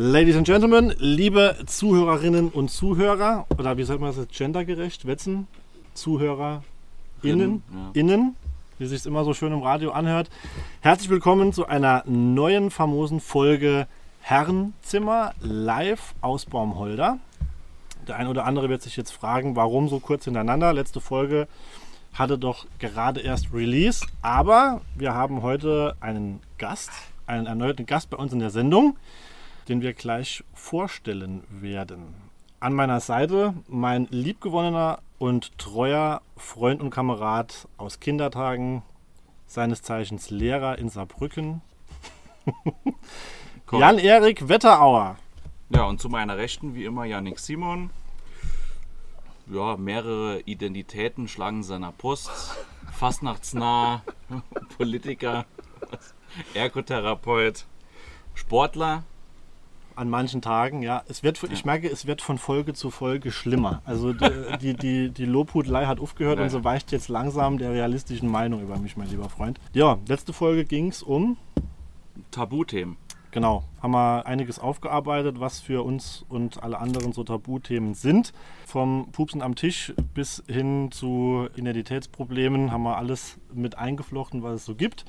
Ladies and Gentlemen, liebe Zuhörerinnen und Zuhörer, oder wie sagt man das jetzt gendergerecht, Wetzen? Zuhörer innen, ja. innen, wie sich es immer so schön im Radio anhört. Herzlich willkommen zu einer neuen famosen Folge Herrenzimmer live aus Baumholder. Der eine oder andere wird sich jetzt fragen, warum so kurz hintereinander. Letzte Folge hatte doch gerade erst Release, aber wir haben heute einen Gast, einen erneuten Gast bei uns in der Sendung, den wir gleich vorstellen werden. An meiner Seite mein liebgewonnener und treuer Freund und Kamerad aus Kindertagen, seines Zeichens Lehrer in Saarbrücken. Jan-Erik Wetterauer. Ja, und zu meiner Rechten, wie immer, Yannick Simon. Ja, mehrere Identitäten schlagen seiner Post. Fastnachtsnah, Politiker, Ergotherapeut, Sportler. An manchen Tagen, ja. Es wird, ich merke, es wird von Folge zu Folge schlimmer. Also die, die, die, Lobhudelei hat aufgehört Ja. und so weicht jetzt langsam der realistischen Meinung über mich, mein lieber Freund. Ja, letzte Folge ging es um Tabuthemen. Genau, haben wir einiges aufgearbeitet, was für uns und alle anderen so Tabuthemen sind. Vom Pupsen am Tisch bis hin zu Identitätsproblemen haben wir alles mit eingeflochten, was es so gibt.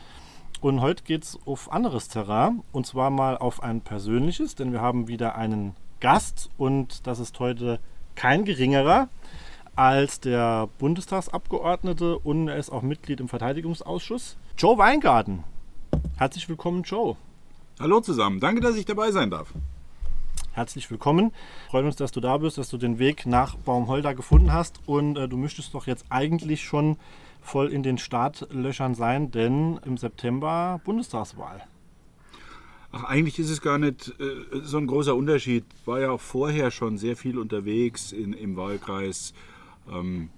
Und heute geht es auf anderes Terrain und zwar mal auf ein persönliches, denn wir haben wieder einen Gast und das ist heute kein geringerer als der Bundestagsabgeordnete und er ist auch Mitglied im Verteidigungsausschuss, Joe Weingarten. Herzlich willkommen, Joe. Hallo zusammen, danke, dass ich dabei sein darf. Herzlich willkommen. Freuen uns, dass du da bist, dass du den Weg nach Baumholder gefunden hast. Und äh, du müsstest doch jetzt eigentlich schon voll in den Startlöchern sein, denn im September Bundestagswahl. Ach, eigentlich ist es gar nicht äh, so ein großer Unterschied. War ja auch vorher schon sehr viel unterwegs in, im Wahlkreis. Ähm,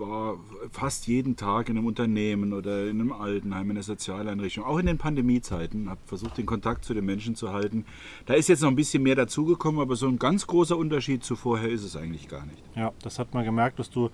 war fast jeden Tag in einem Unternehmen oder in einem Altenheim, in einer Sozialeinrichtung, auch in den Pandemiezeiten, habe versucht, den Kontakt zu den Menschen zu halten. Da ist jetzt noch ein bisschen mehr dazugekommen, aber so ein ganz großer Unterschied zu vorher ist es eigentlich gar nicht. Ja, das hat man gemerkt, dass du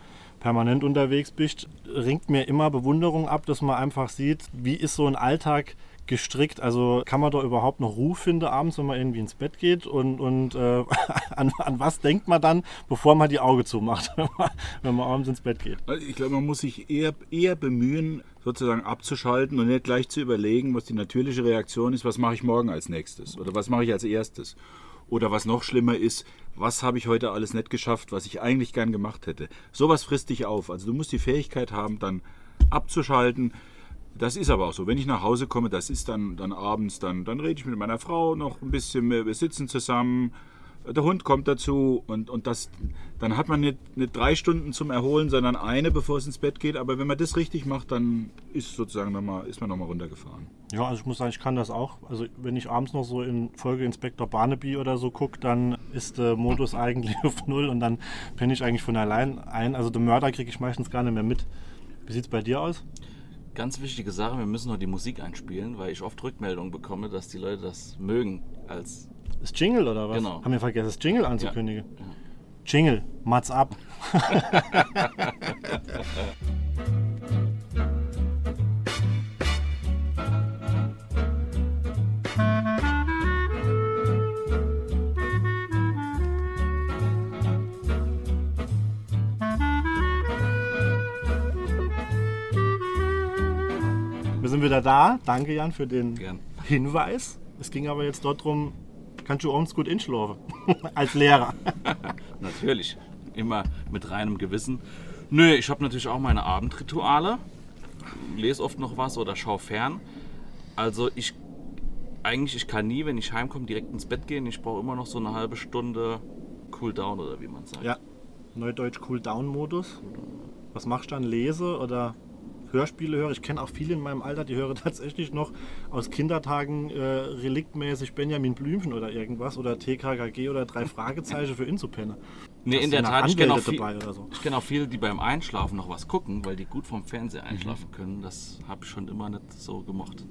permanent unterwegs bist. Ringt mir immer Bewunderung ab, dass man einfach sieht, wie ist so ein Alltag gestrickt. Also kann man da überhaupt noch Ruhe finden abends, wenn man irgendwie ins Bett geht? Und, und äh, an, an was denkt man dann, bevor man die Augen zumacht, wenn man, abends ins Bett geht? Also Ich glaube, man muss sich eher, eher bemühen, sozusagen abzuschalten und nicht gleich zu überlegen, was die natürliche Reaktion ist, was mache ich morgen als nächstes oder was mache ich als erstes. Oder was noch schlimmer ist, was habe ich heute alles nicht geschafft, was ich eigentlich gern gemacht hätte. Sowas frisst dich auf. Also du musst die Fähigkeit haben, dann abzuschalten. Das ist aber auch so. Wenn ich nach Hause komme, das ist dann, dann abends, dann, dann rede ich mit meiner Frau noch ein bisschen, wir wir sitzen zusammen, der Hund kommt dazu und, und das, dann hat man nicht, nicht drei Stunden zum Erholen, sondern eine, bevor es ins Bett geht. Aber wenn man das richtig macht, dann ist sozusagen noch mal, ist man nochmal runtergefahren. Ja, also ich muss sagen, ich kann das auch. Also wenn ich abends noch so in Folge Inspektor Barnaby oder so gucke, dann ist der Modus eigentlich auf Null und dann penne ich eigentlich von allein ein. Also den Mörder kriege ich meistens gar nicht mehr mit. Wie sieht es bei dir aus? Ganz wichtige Sache, wir müssen noch die Musik einspielen, weil ich oft Rückmeldungen bekomme, dass die Leute das mögen als Das Jingle oder was? Genau. Haben wir vergessen, das Jingle anzukündigen. Ja. Jingle, Mats ab. Wir sind wieder da. Danke, Jan, für den Gern. Hinweis. Es ging aber jetzt dort drum, kannst du abends gut inschlafen? Als Lehrer. Natürlich, immer mit reinem Gewissen. Nö, ich habe natürlich auch meine Abendrituale. Lese oft noch was oder schaue fern. Also ich eigentlich, ich kann nie, wenn ich heimkomme, direkt ins Bett gehen. Ich brauche immer noch so eine halbe Stunde Cooldown oder wie man sagt. Ja, Neudeutsch Cool-Down-Modus. Was machst du dann? Lese oder Hörspiele höre? Ich kenne auch viele in meinem Alter, die hören tatsächlich noch aus Kindertagen äh, reliktmäßig Benjamin Blümchen oder irgendwas oder TKKG oder drei Fragezeichen für Inzupenner. Nee, in der Tat, ich kenne auch, viel, dabei oder so? ich kenn auch viele, die beim Einschlafen noch was gucken, weil die gut vom Fernseher Mhm. einschlafen können. Das habe ich schon immer nicht so gemocht.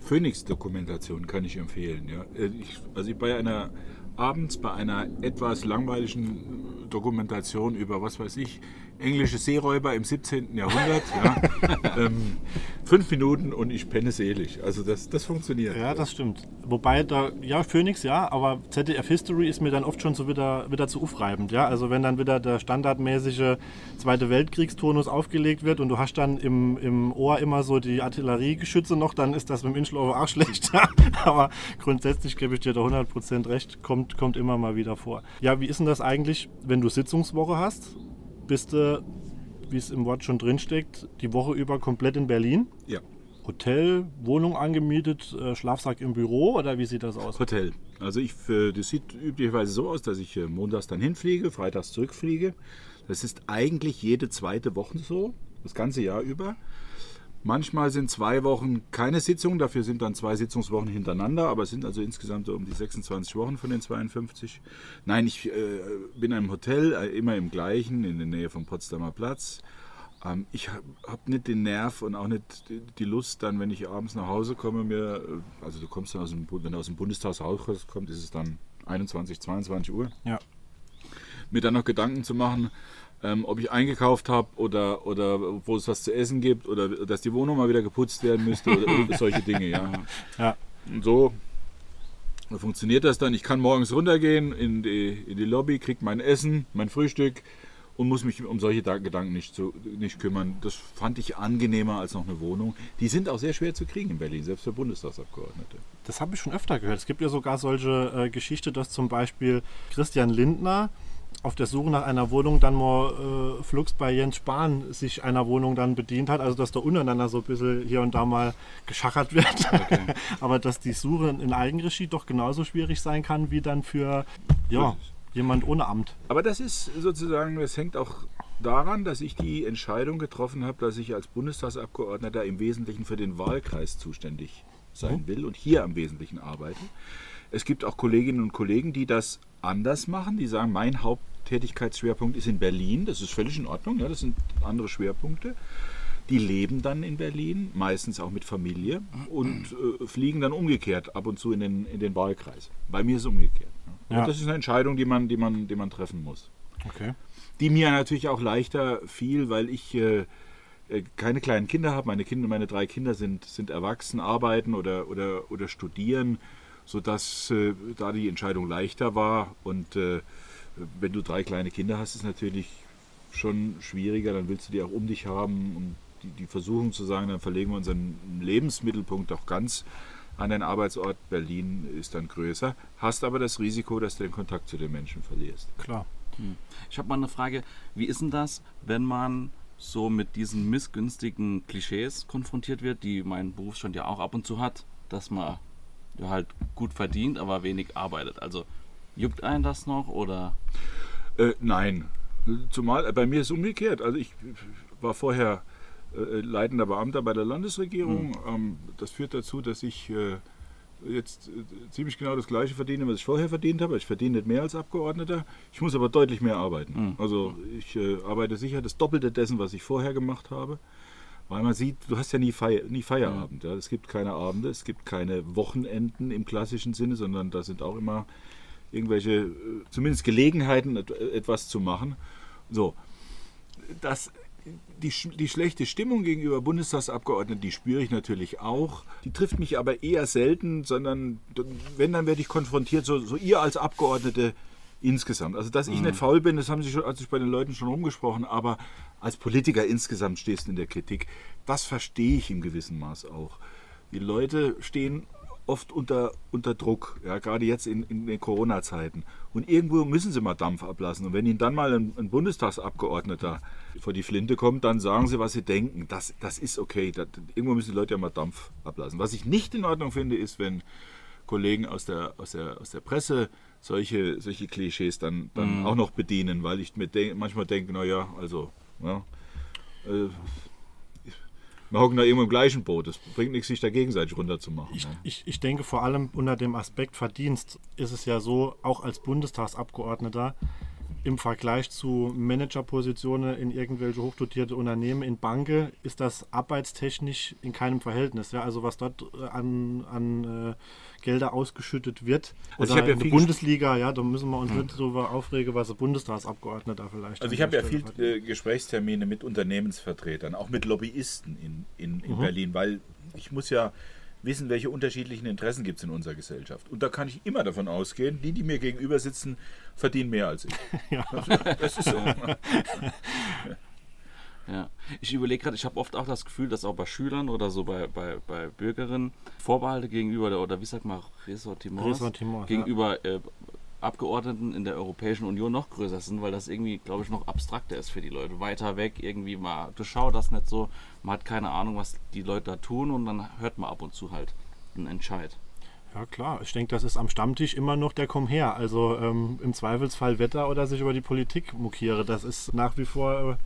Phoenix-Dokumentation kann ich empfehlen. Ja. Äh, Ich, also ich bei einer abends bei einer etwas langweiligen Dokumentation über, was weiß ich, englische Seeräuber im 17. Jahrhundert. Ja, ähm, fünf Minuten und ich penne selig. Also das, das funktioniert. Ja, das stimmt. Wobei da, ja, Phoenix, ja, aber ZDF History ist mir dann oft schon so wieder, wieder zu aufreibend. Ja? Also wenn dann wieder der standardmäßige Zweite Weltkriegsturnus aufgelegt wird und du hast dann im, im Ohr immer so die Artilleriegeschütze noch, dann ist das mit dem Inschlaufe auch schlecht. aber grundsätzlich gebe ich dir da 100% recht, kommt, kommt immer mal wieder vor. Ja, wie ist denn das eigentlich, wenn du Sitzungswoche hast? Bist du, wie es im Wort schon drinsteckt, die Woche über komplett in Berlin? Ja. Hotel, Wohnung angemietet, äh, Schlafsack im Büro oder wie sieht das aus? Hotel. Also ich, äh, das sieht üblicherweise so aus, dass ich äh, montags dann hinfliege, freitags zurückfliege. Das ist eigentlich jede zweite Woche so, das ganze Jahr über. Manchmal sind zwei Wochen keine Sitzung, dafür sind dann zwei Sitzungswochen hintereinander, aber es sind also insgesamt so um die 26 Wochen von den 52. Nein, ich äh, bin in einem Hotel, äh, immer im gleichen, in der Nähe vom Potsdamer Platz. Ähm, ich habe hab nicht den Nerv und auch nicht die- Lust, dann, wenn ich abends nach Hause komme, mir, äh, also du kommst dann aus dem, wenn du aus dem Bundestag rauskommst, ist es dann 21, 22 Uhr Ja. mir dann noch Gedanken zu machen, ähm, ob ich eingekauft habe oder, oder wo es was zu essen gibt oder dass die Wohnung mal wieder geputzt werden müsste oder solche Dinge. Ja. Ja. Und so funktioniert das dann. Ich kann morgens runtergehen in die, in die Lobby, kriege mein Essen, mein Frühstück und muss mich um solche Da- Gedanken nicht, zu, nicht kümmern. Das fand ich angenehmer als noch eine Wohnung. Die sind auch sehr schwer zu kriegen in Berlin, selbst für Bundestagsabgeordnete. Das habe ich schon öfter gehört. Es gibt ja sogar solche äh, Geschichte, dass zum Beispiel Christian Lindner auf der Suche nach einer Wohnung dann mal äh, flugs bei Jens Spahn sich einer Wohnung dann bedient hat. Also dass da untereinander so ein bisschen hier und da mal geschachert wird. Aber dass die Suche in Eigenregie doch genauso schwierig sein kann wie dann für ja, jemand ohne Amt. Aber das ist sozusagen, das hängt auch daran, dass ich die Entscheidung getroffen habe, dass ich als Bundestagsabgeordneter im Wesentlichen für den Wahlkreis zuständig sein will und hier am Wesentlichen arbeite. Es gibt auch Kolleginnen und Kollegen, die das anders machen, die sagen, mein Haupttätigkeitsschwerpunkt ist in Berlin, das ist völlig in Ordnung, ja, das sind andere Schwerpunkte. Die leben dann in Berlin, meistens auch mit Familie und äh, fliegen dann umgekehrt ab und zu in den, in den Wahlkreis. Bei mir ist es umgekehrt. Ja. Ja. Das ist eine Entscheidung, die man, die man, die man treffen muss Okay. die mir natürlich auch leichter fiel, weil ich äh, äh, keine kleinen Kinder habe. Meine Kinder, meine drei Kinder sind, sind erwachsen, arbeiten oder, oder, oder studieren, sodass äh, da die Entscheidung leichter war. Und äh, wenn du drei kleine Kinder hast, ist es natürlich schon schwieriger. Dann willst du die auch um dich haben. Und die, die Versuchung zu sagen, dann verlegen wir unseren Lebensmittelpunkt auch ganz an den Arbeitsort Berlin ist dann größer. Hast aber das Risiko, dass du den Kontakt zu den Menschen verlierst. Klar. Ich habe mal eine Frage, wie ist denn das, wenn man so mit diesen missgünstigen Klischees konfrontiert wird, die mein Berufsstand ja auch ab und zu hat, dass man ja halt gut verdient, aber wenig arbeitet. Also juckt einen das noch oder? Äh, nein. Zumal äh, bei mir ist es umgekehrt. Also ich war vorher äh, leitender Beamter bei der Landesregierung. Ähm, das führt dazu, dass ich äh, jetzt äh, ziemlich genau das gleiche verdiene, was ich vorher verdient habe. Ich verdiene nicht mehr als Abgeordneter. Ich muss aber deutlich mehr arbeiten. Also ich äh, arbeite sicher das Doppelte dessen, was ich vorher gemacht habe. Weil man sieht, du hast ja nie, Feier, nie Feierabend. Ja. Es gibt keine Abende, es gibt keine Wochenenden im klassischen Sinne, sondern da sind auch immer irgendwelche, äh, zumindest Gelegenheiten, et- etwas zu machen. So, das, die, die schlechte Stimmung gegenüber Bundestagsabgeordneten, die spüre ich natürlich auch. Die trifft mich aber eher selten, sondern wenn, dann werde ich konfrontiert, so, so ihr als Abgeordnete insgesamt. Also, dass ich nicht faul bin, das haben Sie schon, hat sich bei den Leuten schon rumgesprochen, aber als Politiker insgesamt stehst du in der Kritik. Das verstehe ich im gewissen Maß auch. Die Leute stehen oft unter, unter Druck, ja, gerade jetzt in, in den Corona-Zeiten. Und irgendwo müssen sie mal Dampf ablassen. Und wenn ihnen dann mal ein, ein Bundestagsabgeordneter vor die Flinte kommt, dann sagen sie, was sie denken. Das, das ist okay. Das, irgendwo müssen die Leute ja mal Dampf ablassen. Was ich nicht in Ordnung finde, ist, wenn Kollegen aus der, aus der, aus der Presse solche, solche Klischees dann, dann auch noch bedienen, weil ich mir denk, manchmal denke, naja, also, ja, äh, wir hocken da irgendwo im gleichen Boot. Es bringt nichts, sich da gegenseitig runterzumachen. Ich, ne? ich, ich denke vor allem unter dem Aspekt Verdienst ist es ja so, auch als Bundestagsabgeordneter, im Vergleich zu Managerpositionen in irgendwelche hochdotierte Unternehmen in Banken ist das arbeitstechnisch in keinem Verhältnis. Ja? Also was dort äh, an, an äh, Gelder ausgeschüttet wird. Also Oder ich ja in der Bundesliga, ja, da müssen wir uns nicht darüber aufregen, was der Bundestagsabgeordneter vielleicht. Also ich habe ja viel äh, Gesprächstermine mit Unternehmensvertretern, auch mit Lobbyisten in, in, in Berlin, weil ich muss ja wissen, welche unterschiedlichen Interessen gibt es in unserer Gesellschaft. Und da kann ich immer davon ausgehen, die, die mir gegenüber sitzen, verdienen mehr als ich. Ja. Das, ist so. Ja. Ich überlege gerade, ich habe oft auch das Gefühl, dass auch bei Schülern oder so bei, bei, bei Bürgerinnen Vorbehalte gegenüber, der, oder wie sagt man, Ressortiments, Ressortiments, gegenüber äh, Abgeordneten in der Europäischen Union noch größer sind, weil das irgendwie, glaube ich, noch abstrakter ist für die Leute. Weiter weg, irgendwie mal, du schau das nicht so, man hat keine Ahnung, was die Leute da tun und dann hört man ab und zu halt einen Entscheid. Ja klar, ich denke, das ist am Stammtisch immer noch der Komm her. Also ähm, im Zweifelsfall Wetter oder sich über die Politik mokiere. Das ist nach wie vor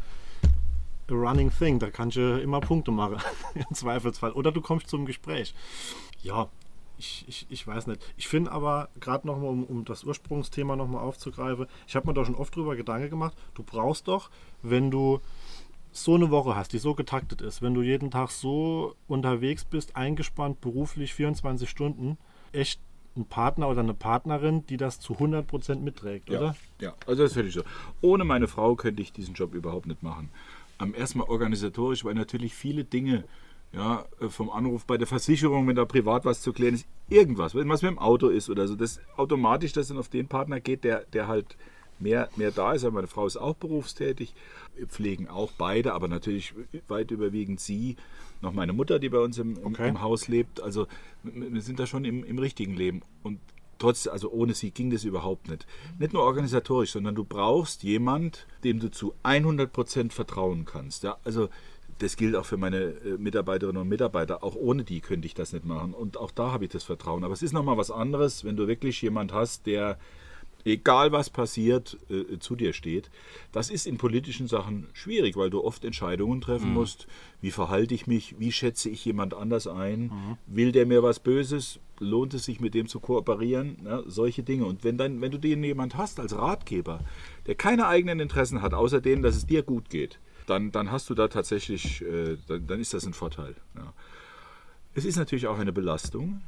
äh, a running thing. Da kannst du immer Punkte machen im Zweifelsfall. Oder du kommst zum Gespräch. Ja, ich, ich, ich weiß nicht. Ich finde aber, gerade nochmal, um, um das Ursprungsthema nochmal aufzugreifen, ich habe mir da schon oft drüber Gedanken gemacht, du brauchst doch, wenn du so eine Woche hast, die so getaktet ist, wenn du jeden Tag so unterwegs bist, eingespannt, beruflich 24 Stunden, echt einen Partner oder eine Partnerin, die das zu 100% mitträgt, Ja, oder? ja, also das ist völlig so. Ohne meine Frau könnte ich diesen Job überhaupt nicht machen. Erstmal organisatorisch, weil natürlich viele Dinge, ja, äh, vom Anruf bei der Versicherung, wenn da privat was zu klären ist, irgendwas, wenn was mit dem Auto ist oder so, das automatisch das dann auf den Partner geht, der, der halt mehr, mehr da ist. Aber meine Frau ist auch berufstätig, wir pflegen auch beide, aber natürlich weit überwiegend sie, noch meine Mutter, die bei uns im, Okay. im Haus lebt. Also wir sind da schon im, im richtigen Leben. Und trotz, also ohne sie ging das überhaupt nicht. Nicht nur organisatorisch, sondern du brauchst jemand, dem du zu 100% vertrauen kannst. Ja? Also das gilt auch für meine äh, Mitarbeiterinnen und Mitarbeiter. Auch ohne die könnte ich das nicht machen. Und auch da habe ich das Vertrauen. Aber es ist nochmal was anderes, wenn du wirklich jemand hast, der, egal was passiert, äh, zu dir steht. Das ist in politischen Sachen schwierig, weil du oft Entscheidungen treffen musst. Wie verhalte ich mich? Wie schätze ich jemand anders ein? Will der mir was Böses? Lohnt es sich, mit dem zu kooperieren? Ja, solche Dinge. Und wenn, dann, wenn du den jemand hast als Ratgeber, der keine eigenen Interessen hat, außer denen, dass es dir gut geht, dann, dann hast du da tatsächlich, äh, dann, dann ist das ein Vorteil. Ja. Es ist natürlich auch eine Belastung.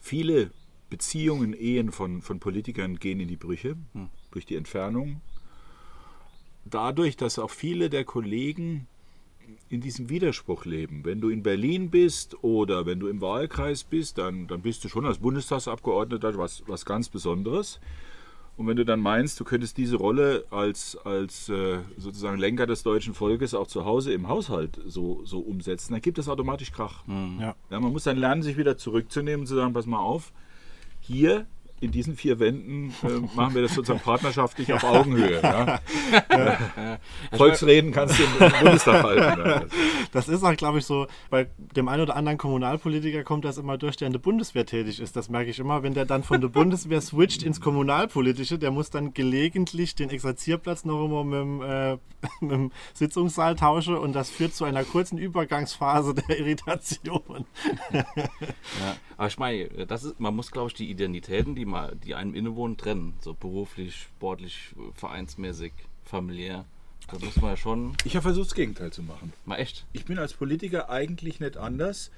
Viele Beziehungen, Ehen von, von Politikern gehen in die Brüche durch die Entfernung. Dadurch, dass auch viele der Kollegen in diesem Widerspruch leben. Wenn du in Berlin bist oder wenn du im Wahlkreis bist, dann, dann bist du schon als Bundestagsabgeordneter was, was ganz Besonderes. Und wenn du dann meinst, du könntest diese Rolle als, als äh, sozusagen Lenker des deutschen Volkes auch zu Hause im Haushalt so, so umsetzen, dann gibt es automatisch Krach. Ja. Ja, man muss dann lernen, sich wieder zurückzunehmen und zu sagen, pass mal auf, hier in diesen vier Wänden äh, machen wir das sozusagen partnerschaftlich auf Augenhöhe. Ja? Volksreden kannst du im Bundestag halten. Ja. Das ist auch, glaube ich, so, bei dem einen oder anderen Kommunalpolitiker kommt das immer durch, der in der Bundeswehr tätig ist. Das merke ich immer, wenn der dann von der Bundeswehr switcht ins Kommunalpolitische, der muss dann gelegentlich den Exerzierplatz noch immer mit dem, äh, mit dem Sitzungssaal tauschen und das führt zu einer kurzen Übergangsphase der Irritation. Ja, aber ich meine, das ist, man muss, glaube ich, die Identitäten, die, mal, die einem innewohnen, trennen. So beruflich, sportlich, vereinsmäßig, familiär. Da muss man ja schon Ich habe versucht, das Gegenteil zu machen. mal echt. Ich bin als Politiker eigentlich nicht anders,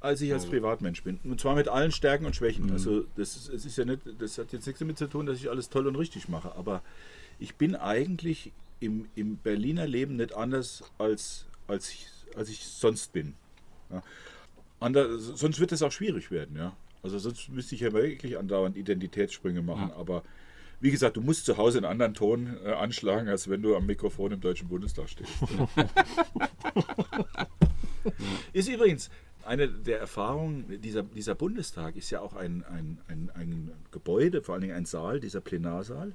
als ich als Privatmensch bin. Und zwar mit allen Stärken und Schwächen. Also das ist, es ist ja nicht, das hat jetzt nichts damit zu tun, dass ich alles toll und richtig mache. Aber ich bin eigentlich im, im Berliner Leben nicht anders, als, als, ich, als ich sonst bin. Ja. Ander, sonst wird es auch schwierig werden, ja. Also sonst müsste ich ja wirklich andauernd Identitätssprünge machen. Aber wie gesagt, du musst zu Hause einen anderen Ton äh, anschlagen, als wenn du am Mikrofon im Deutschen Bundestag stehst. Ist übrigens eine der Erfahrungen, dieser, dieser Bundestag ist ja auch ein, ein, ein, ein Gebäude, vor allen Dingen ein Saal, dieser Plenarsaal.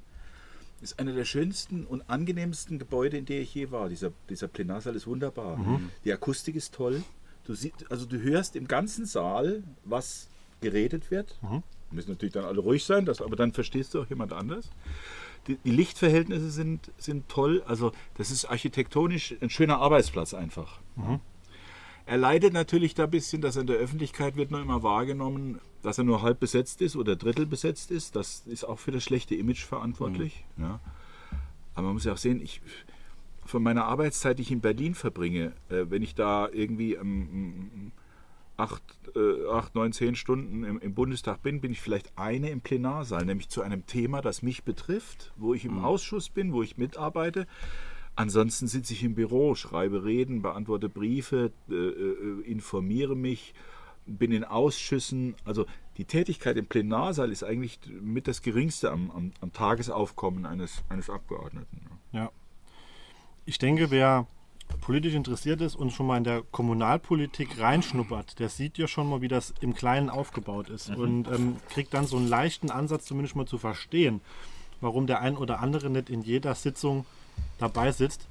Ist einer der schönsten und angenehmsten Gebäude, in der ich je war. Dieser, dieser Plenarsaal ist wunderbar. Die Akustik ist toll. Du, sie, also du hörst im ganzen Saal, was geredet wird. Müssen natürlich dann alle ruhig sein, das, aber dann verstehst du auch jemand anders. Die, die Lichtverhältnisse sind, sind toll. Also das ist architektonisch ein schöner Arbeitsplatz einfach. Er leidet natürlich da ein bisschen, dass er in der Öffentlichkeit wird nur immer wahrgenommen, dass er nur halb besetzt ist oder drittel besetzt ist. Das ist auch für das schlechte Image verantwortlich. Ja. Aber man muss ja auch sehen, ich, von meiner Arbeitszeit, die ich in Berlin verbringe, äh, wenn ich da irgendwie ähm, acht, äh, acht, neun, zehn Stunden im, im, Bundestag bin, bin ich vielleicht eine im Plenarsaal, nämlich zu einem Thema, das mich betrifft, wo ich im mhm. Ausschuss bin, wo ich mitarbeite. Ansonsten sitze ich im Büro, schreibe Reden, beantworte Briefe, äh, äh, informiere mich, bin in Ausschüssen. Also die Tätigkeit im Plenarsaal ist eigentlich mit das geringste am, am, am Tagesaufkommen eines, eines Abgeordneten. Ja. Ich denke, wer politisch interessiert ist und schon mal in der Kommunalpolitik reinschnuppert, der sieht ja schon mal, wie das im Kleinen aufgebaut ist mhm. und ähm, kriegt dann so einen leichten Ansatz zumindest mal zu verstehen, warum der ein oder andere nicht in jeder Sitzung dabei sitzt.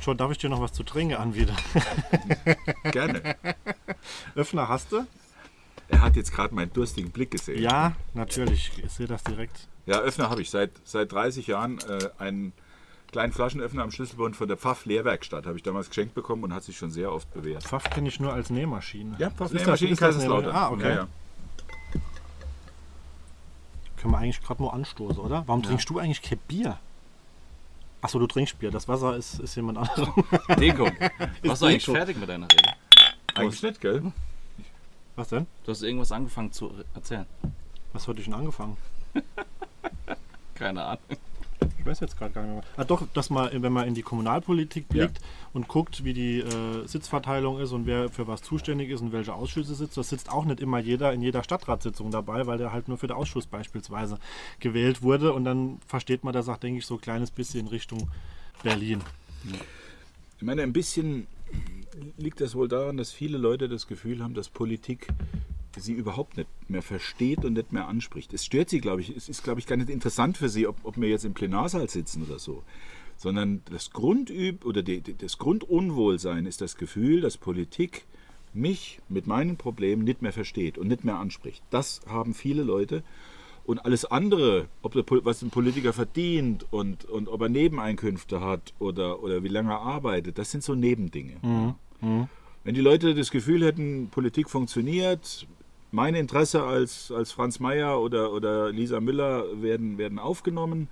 Schon, darf ich dir noch was zu trinken anbieten? Gerne. Öffner hast du? Er hat jetzt gerade meinen durstigen Blick gesehen. Ja, natürlich. Ich sehe das direkt. Ja, Öffner habe ich seit, seit 30 Jahren äh, einen kleinen Flaschenöffner am Schlüsselbund von der Pfaff Lehrwerkstatt. Habe ich damals geschenkt bekommen und hat sich schon sehr oft bewährt. Pfaff kenne ich nur als Nähmaschine. Ja, Pfaff Nähmaschine in Kaiserslautern. Ah, okay. Ja, ja. Können wir eigentlich gerade nur anstoßen, oder? Warum ja. trinkst du eigentlich kein Bier? Achso, du trinkst Bier. Das Wasser ist, ist jemand anderes. Deko. Warst du eigentlich fertig mit deiner Rede? Eigentlich nicht, gell? Was denn? Du hast irgendwas angefangen zu erzählen. Was hatte ich denn angefangen? Keine Ahnung. Ich weiß jetzt gerade gar nicht mehr. Ah, doch, dass man, wenn man in die Kommunalpolitik blickt ja. und guckt, wie die äh, Sitzverteilung ist und wer für was zuständig ist und welche Ausschüsse sitzt, das sitzt auch nicht immer jeder in jeder Stadtratssitzung dabei, weil der halt nur für den Ausschuss beispielsweise gewählt wurde. Und dann versteht man das auch, denke ich, so ein kleines bisschen in Richtung Berlin. Ich meine, ein bisschen liegt das wohl daran, dass viele Leute das Gefühl haben, dass Politik sie überhaupt nicht mehr versteht und nicht mehr anspricht. Es stört sie, glaube ich, es ist, glaube ich, gar nicht interessant für sie, ob, ob wir jetzt im Plenarsaal sitzen oder so. Sondern das Grundüb oder die, das Grundunwohlsein ist das Gefühl, dass Politik mich mit meinen Problemen nicht mehr versteht und nicht mehr anspricht. Das haben viele Leute. Und alles andere, ob der, was ein Politiker verdient und, und ob er Nebeneinkünfte hat oder, oder wie lange er arbeitet, das sind so Nebendinge. Mhm. Mhm. Wenn die Leute das Gefühl hätten, Politik funktioniert, mein Interesse als, als Franz Mayer oder, oder Lisa Müller werden, werden aufgenommen,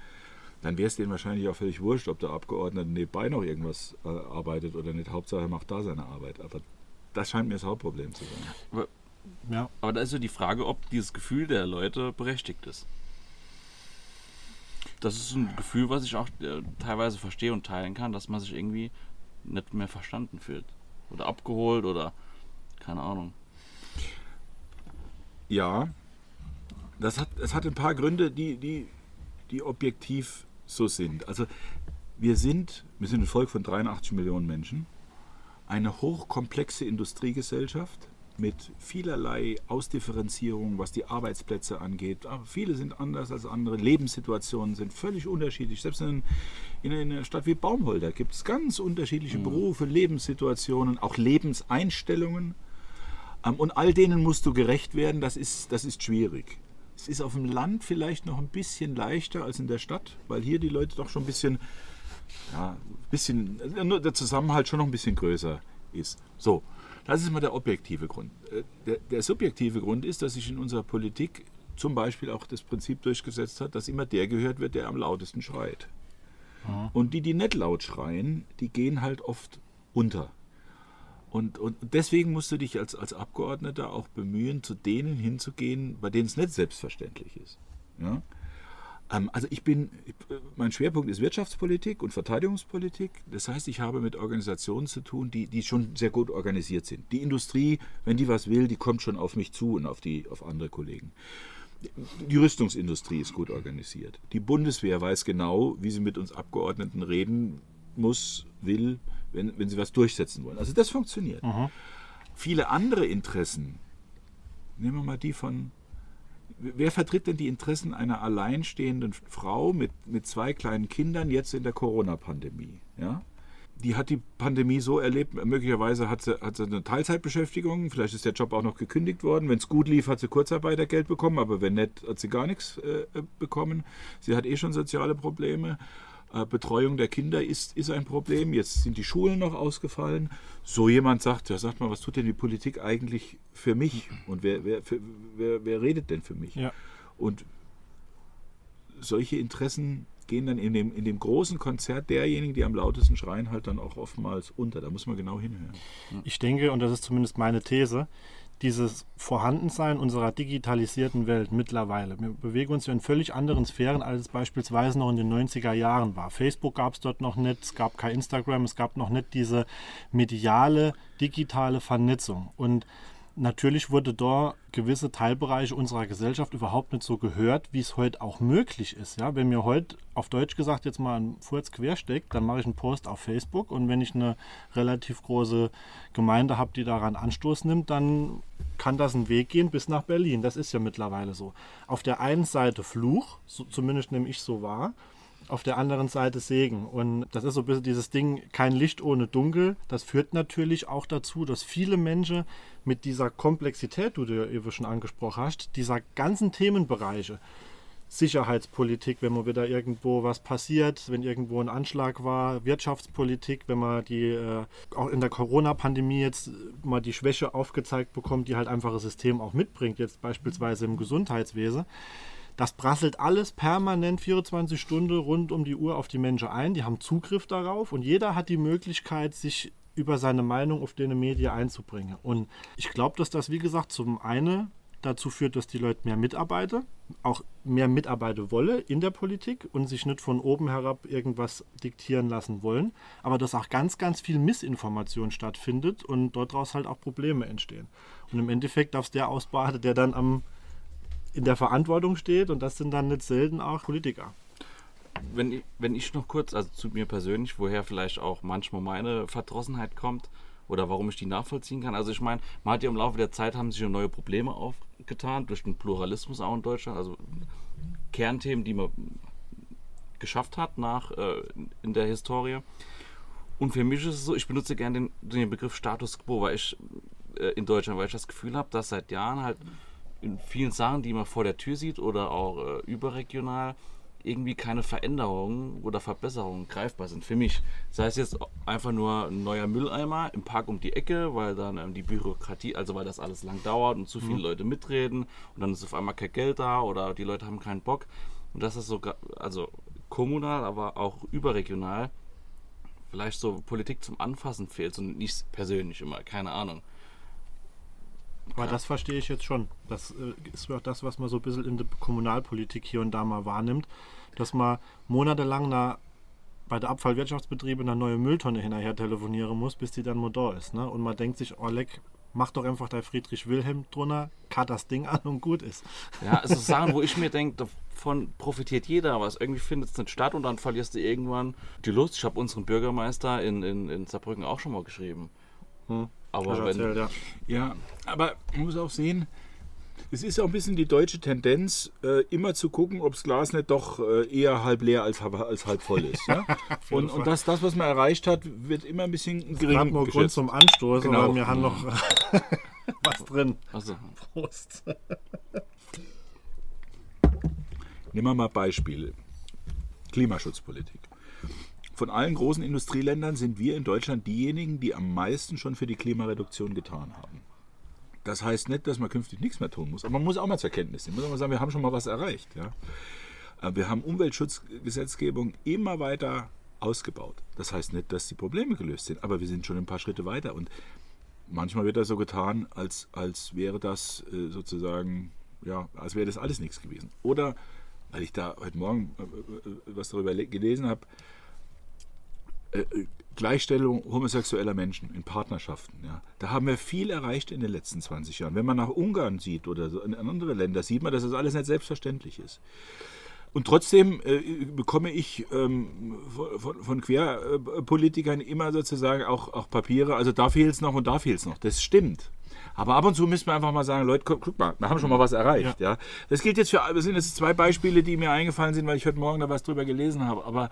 dann wäre es denen wahrscheinlich auch völlig wurscht, ob der Abgeordnete nebenbei noch irgendwas äh, arbeitet oder nicht. Hauptsache er macht da seine Arbeit. Aber das scheint mir das Hauptproblem zu sein. Aber ja. Aber da ist ja die Frage, ob dieses Gefühl der Leute berechtigt ist. Das ist ein Gefühl, was ich auch äh, teilweise verstehe und teilen kann, dass man sich irgendwie nicht mehr verstanden fühlt. Oder abgeholt oder keine Ahnung. Ja, das hat, das hat ein paar Gründe, die, die, die objektiv so sind. Also wir sind, wir sind ein Volk von 83 Millionen Menschen, eine hochkomplexe Industriegesellschaft mit vielerlei Ausdifferenzierung, was die Arbeitsplätze angeht. Aber viele sind anders als andere. Lebenssituationen sind völlig unterschiedlich. Selbst in, in einer Stadt wie Baumholder gibt es ganz unterschiedliche mhm. Berufe, Lebenssituationen, auch Lebenseinstellungen. Ähm, und all denen musst du gerecht werden. Das ist, das ist schwierig. Es ist auf dem Land vielleicht noch ein bisschen leichter als in der Stadt, weil hier die Leute doch schon ein bisschen, ja, ein bisschen, der Zusammenhalt schon noch ein bisschen größer ist. So, das ist mal der objektive Grund. Äh, der, der subjektive Grund ist, dass sich in unserer Politik zum Beispiel auch das Prinzip durchgesetzt hat, dass immer der gehört wird, der am lautesten schreit. Und die, die nicht laut schreien, die gehen halt oft unter. Und, und deswegen musst du dich als, als Abgeordneter auch bemühen, zu denen hinzugehen, bei denen es nicht selbstverständlich ist. Ja? Ähm, also ich bin, mein Schwerpunkt ist Wirtschaftspolitik und Verteidigungspolitik. Das heißt, ich habe mit Organisationen zu tun, die, die schon sehr gut organisiert sind. Die Industrie, wenn die was will, die kommt schon auf mich zu und auf, die, auf andere Kollegen. Die Rüstungsindustrie ist gut organisiert. Die Bundeswehr weiß genau, wie sie mit uns Abgeordneten reden muss, will, wenn, wenn sie was durchsetzen wollen. Also das funktioniert. Mhm. Viele andere Interessen, nehmen wir mal die von wer vertritt denn die Interessen einer alleinstehenden Frau mit, mit zwei kleinen Kindern jetzt in der Corona-Pandemie? Ja? Die hat die Pandemie so erlebt, möglicherweise hat sie, hat sie eine Teilzeitbeschäftigung, vielleicht ist der Job auch noch gekündigt worden. Wenn es gut lief, hat sie Kurzarbeitergeld bekommen, aber wenn nicht, hat sie gar nichts äh, bekommen. Sie hat eh schon soziale Probleme. Äh, Betreuung der Kinder ist, ist ein Problem. Jetzt sind die Schulen noch ausgefallen. So jemand sagt, ja, sagt mal, was tut denn die Politik eigentlich für mich? Und wer, wer, für, wer, wer redet denn für mich? Ja. Und solche Interessen gehen dann in dem, in dem großen Konzert derjenigen, die am lautesten schreien, halt dann auch oftmals unter. Da muss man genau hinhören. Ich denke, und das ist zumindest meine These, dieses Vorhandensein unserer digitalisierten Welt mittlerweile. Wir bewegen uns in völlig anderen Sphären, als es beispielsweise noch in den 90er Jahren war. Facebook gab es dort noch nicht, es gab kein Instagram, es gab noch nicht diese mediale, digitale Vernetzung. Und natürlich wurde da gewisse Teilbereiche unserer Gesellschaft überhaupt nicht so gehört, wie es heute auch möglich ist. Ja, wenn mir heute auf Deutsch gesagt jetzt mal ein Furz quersteckt, dann mache ich einen Post auf Facebook und wenn ich eine relativ große Gemeinde habe, die daran Anstoß nimmt, dann kann das einen Weg gehen bis nach Berlin. Das ist ja mittlerweile so. Auf der einen Seite Fluch, so, zumindest nehme ich so wahr, auf der anderen Seite Segen. Und das ist so ein bisschen dieses Ding, kein Licht ohne Dunkel. Das führt natürlich auch dazu, dass viele Menschen mit dieser Komplexität, die du eben schon angesprochen hast, dieser ganzen Themenbereiche, Sicherheitspolitik, wenn man wieder irgendwo was passiert, wenn irgendwo ein Anschlag war, Wirtschaftspolitik, wenn man die äh, auch in der Corona-Pandemie jetzt mal die Schwäche aufgezeigt bekommt, die halt einfach das System auch mitbringt, jetzt beispielsweise im Gesundheitswesen. Das prasselt alles permanent 24 Stunden rund um die Uhr auf die Menschen ein. Die haben Zugriff darauf und jeder hat die Möglichkeit, sich über seine Meinung auf den Medien einzubringen. Und ich glaube, dass das, wie gesagt, zum einen dazu führt, dass die Leute mehr mitarbeiten, auch mehr mitarbeiten wollen in der Politik und sich nicht von oben herab irgendwas diktieren lassen wollen, aber dass auch ganz, ganz viel Missinformation stattfindet und dort daraus halt auch Probleme entstehen. Und im Endeffekt darf es der ausbaden, der dann am, in der Verantwortung steht und das sind dann nicht selten auch Politiker wenn ich, wenn ich noch kurz, also zu mir persönlich, woher vielleicht auch manchmal meine Verdrossenheit kommt oder warum ich die nachvollziehen kann. Also ich meine, man hat ja im Laufe der Zeit haben sich ja neue Probleme aufgetan durch den Pluralismus auch in Deutschland, also Kernthemen, die man geschafft hat nach äh, in der Historie. Und für mich ist es so, ich benutze gerne den, den Begriff Status Quo, weil ich äh, in Deutschland, weil ich das Gefühl habe, dass seit Jahren halt in vielen Sachen, die man vor der Tür sieht oder auch äh, überregional, irgendwie keine Veränderungen oder Verbesserungen greifbar sind für mich. Sei es jetzt einfach nur ein neuer Mülleimer im Park um die Ecke, weil dann ähm, die Bürokratie, also weil das alles lang dauert und zu viele mhm. Leute mitreden und dann ist auf einmal kein Geld da oder die Leute haben keinen Bock. Und das ist sogar, also kommunal, aber auch überregional, vielleicht so Politik zum Anfassen fehlt und nicht persönlich immer, keine Ahnung. Aber das verstehe ich jetzt schon. Das äh, ist auch das, was man so ein bisschen in der Kommunalpolitik hier und da mal wahrnimmt, dass man monatelang na, bei der Abfallwirtschaftsbetriebe eine neue Mülltonne hinterher telefonieren muss, bis die dann mal da ist. Ne? Und man denkt sich, oh leck, mach doch einfach dein Friedrich Wilhelm drunter, cut das Ding an und gut ist. Ja, es ist Sachen, wo ich mir denke, davon profitiert jeder, aber es irgendwie findet es nicht statt und dann verlierst du irgendwann die Lust. Ich habe unseren Bürgermeister in, in, in Saarbrücken auch schon mal geschrieben. Hm. Aber wenn, erzählt, ja. ja, aber man muss auch sehen, es ist auch ein bisschen die deutsche Tendenz, äh, immer zu gucken, ob das Glas nicht doch äh, eher halb leer als, als halb voll ist. Ja? und und das, das, was man erreicht hat, wird immer ein bisschen gering Ich nur Grund zum Anstoß, genau. aber wir haben noch was drin. Also. Prost. Nehmen wir mal Beispiele. Klimaschutzpolitik. Von allen großen Industrieländern sind wir in Deutschland diejenigen, die am meisten schon für die Klimareduktion getan haben. Das heißt nicht, dass man künftig nichts mehr tun muss, aber man muss auch mal zur Kenntnis nehmen. Man muss auch mal sagen, wir haben schon mal was erreicht. Ja? Äh, wir haben Umweltschutzgesetzgebung immer weiter ausgebaut. Das heißt nicht, dass die Probleme gelöst sind, aber wir sind schon ein paar Schritte weiter. Und manchmal wird das so getan, als, als wäre das äh, sozusagen, ja, als wäre das alles nichts gewesen. Oder, weil ich da heute Morgen äh, was darüber gelesen habe, äh, äh, Gleichstellung homosexueller Menschen in Partnerschaften. Ja. Da haben wir viel erreicht in den letzten 20 Jahren. Wenn man nach Ungarn sieht oder so in andere Länder, sieht man, dass das alles nicht selbstverständlich ist. Und trotzdem äh, bekomme ich ähm, von, von, Querpolitikern immer sozusagen auch, auch Papiere, also da fehlt es noch und da fehlt es noch. Das stimmt. Aber ab und zu müssen wir einfach mal sagen, Leute, guck, guck mal, wir haben schon mal was erreicht. Ja. ja. Das gilt jetzt für, das sind jetzt zwei Beispiele, die mir eingefallen sind, weil ich heute Morgen da was drüber gelesen habe. Aber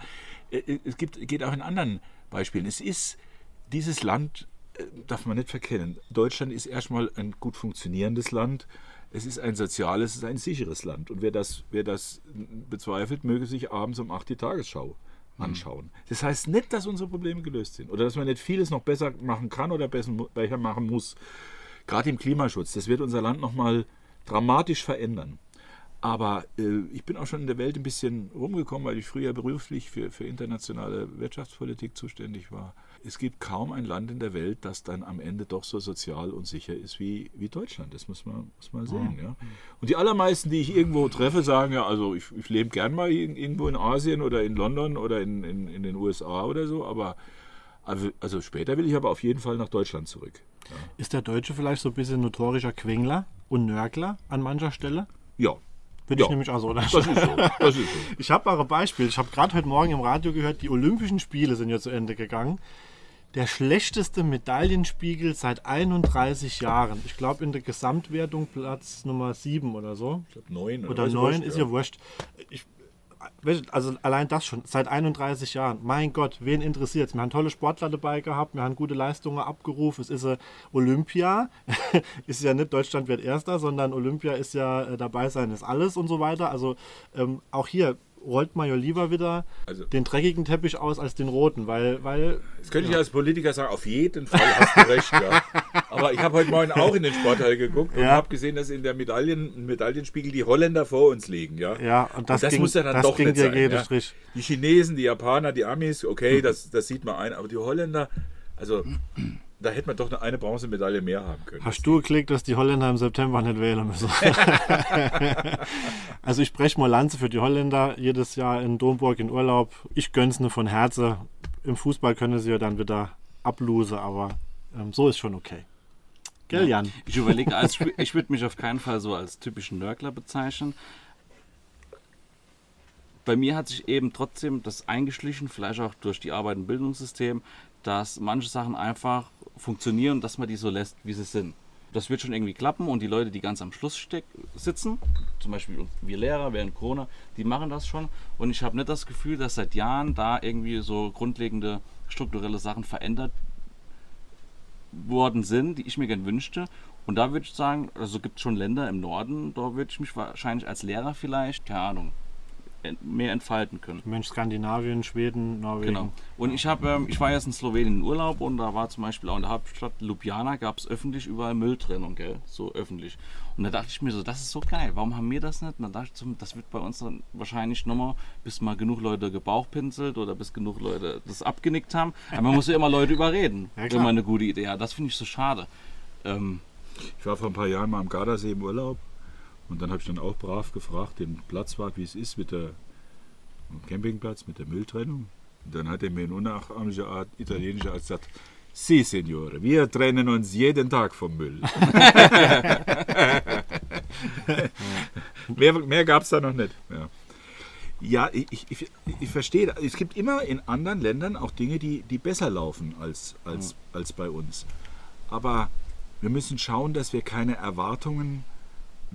es gibt, geht auch in anderen Beispielen. Es ist dieses Land, äh, darf man nicht verkennen. Deutschland ist erstmal ein gut funktionierendes Land. Es ist ein soziales, es ist ein sicheres Land. Und wer das, wer das bezweifelt, möge sich abends um 8 die Tagesschau anschauen. Das heißt nicht, dass unsere Probleme gelöst sind oder dass man nicht vieles noch besser machen kann oder besser machen muss. Gerade im Klimaschutz. Das wird unser Land nochmal dramatisch verändern. Aber äh, ich bin auch schon in der Welt ein bisschen rumgekommen, weil ich früher beruflich für, für internationale Wirtschaftspolitik zuständig war. Es gibt kaum ein Land in der Welt, das dann am Ende doch so sozial und sicher ist wie, wie Deutschland. Das muss man, muss man sehen. Ja. Und die allermeisten, die ich irgendwo treffe, sagen ja, also ich, ich lebe gern mal in, irgendwo in Asien oder in London oder in, in, in den USA oder so, aber also, also später will ich aber auf jeden Fall nach Deutschland zurück. Ja. Ist der Deutsche vielleicht so ein bisschen notorischer Quengler und Nörgler an mancher Stelle? Ja, Würde Ja. ich nämlich auch so das ist so. Das ist so. Ich habe mal ein Beispiel. Ich habe gerade heute Morgen im Radio gehört, die Olympischen Spiele sind ja zu Ende gegangen. Der schlechteste Medaillenspiegel seit 31 Jahren. Ich glaube in der Gesamtwertung Platz Nummer 7 oder so. Ich glaube neun Oder weiß ich 9 wurscht, ist ja wurscht. Ich, also allein das schon, seit 31 Jahren. Mein Gott, wen interessiert Wir haben tolle Sportler dabei gehabt, wir haben gute Leistungen abgerufen. Es ist äh, Olympia, ist ja nicht Deutschland wird Erster, sondern Olympia ist ja äh, dabei sein ist alles und so weiter. Also ähm, auch hier rollt man ja lieber wieder Also- den dreckigen Teppich aus als den roten, weil, weil Das könnte ich als Politiker sagen, auf jeden Fall hast du recht. Ja. Aber ich habe heute Morgen auch in den Sportteil geguckt und Ja. habe gesehen, dass in der Medaillen, Medaillenspiegel die Holländer vor uns liegen. Ja, ja, und das, das ging, muss ja dann doch nicht sein, ja. Die Chinesen, die Japaner, die Amis, okay, das, das sieht man ein. Aber die Holländer, also da hätte man doch eine, eine Bronzemedaille mehr haben können. Hast du geklickt, dass die Holländer im September nicht wählen müssen? also ich breche mal Lanze für die Holländer jedes Jahr in Domburg in Urlaub. Ich gönn's nur von Herzen. Im Fußball können sie ja dann wieder ablose, aber ähm, so ist schon okay. Gell, Jan? Ich überlege, als, ich würde mich auf keinen Fall so als typischen Nörgler bezeichnen. Bei mir hat sich eben trotzdem das eingeschlichen, vielleicht auch durch die Arbeit im Bildungssystem, dass manche Sachen einfach funktionieren dass man die so lässt, wie sie sind. Das wird schon irgendwie klappen und die Leute, die ganz am Schluss steck, sitzen, zum Beispiel wir Lehrer während Corona, die machen das schon. Und ich habe nicht das Gefühl, dass seit Jahren da irgendwie so grundlegende strukturelle Sachen verändert worden sind, die ich mir gern wünschte. Und da würde ich sagen, also gibt es schon Länder im Norden, da würde ich mich wahrscheinlich als Lehrer vielleicht, keine Ahnung, mehr entfalten können. Mensch, Skandinavien, Schweden, Norwegen. Genau. Und ich habe, ähm, ich war jetzt in Slowenien in Urlaub und da war zum Beispiel auch in der Hauptstadt Ljubljana gab es öffentlich überall Mülltrennung, gell? So öffentlich. Und da dachte ich mir so, das ist so geil. Warum haben wir das nicht? Und dann dachte ich, so, das wird bei uns dann wahrscheinlich nochmal, bis mal genug Leute gebauchpinselt oder bis genug Leute das abgenickt haben. Aber man muss ja immer Leute überreden, Ja, wenn klar. man eine gute Idee hat. Das finde ich so schade. Ähm, Ich war vor ein paar Jahren mal am Gardasee im Urlaub und dann habe ich dann auch brav gefragt, den Platzwart, wie es ist mit der am Campingplatz, mit der Mülltrennung. Und dann hat er mir in unnachahmlicher Art, italienischer Art gesagt, Sie, Signore, wir trennen uns jeden Tag vom Müll. mehr mehr gab es da noch nicht. Ja, ja ich, ich, ich, ich verstehe. Es gibt immer in anderen Ländern auch Dinge, die, die besser laufen als, als, als bei uns. Aber wir müssen schauen, dass wir keine Erwartungen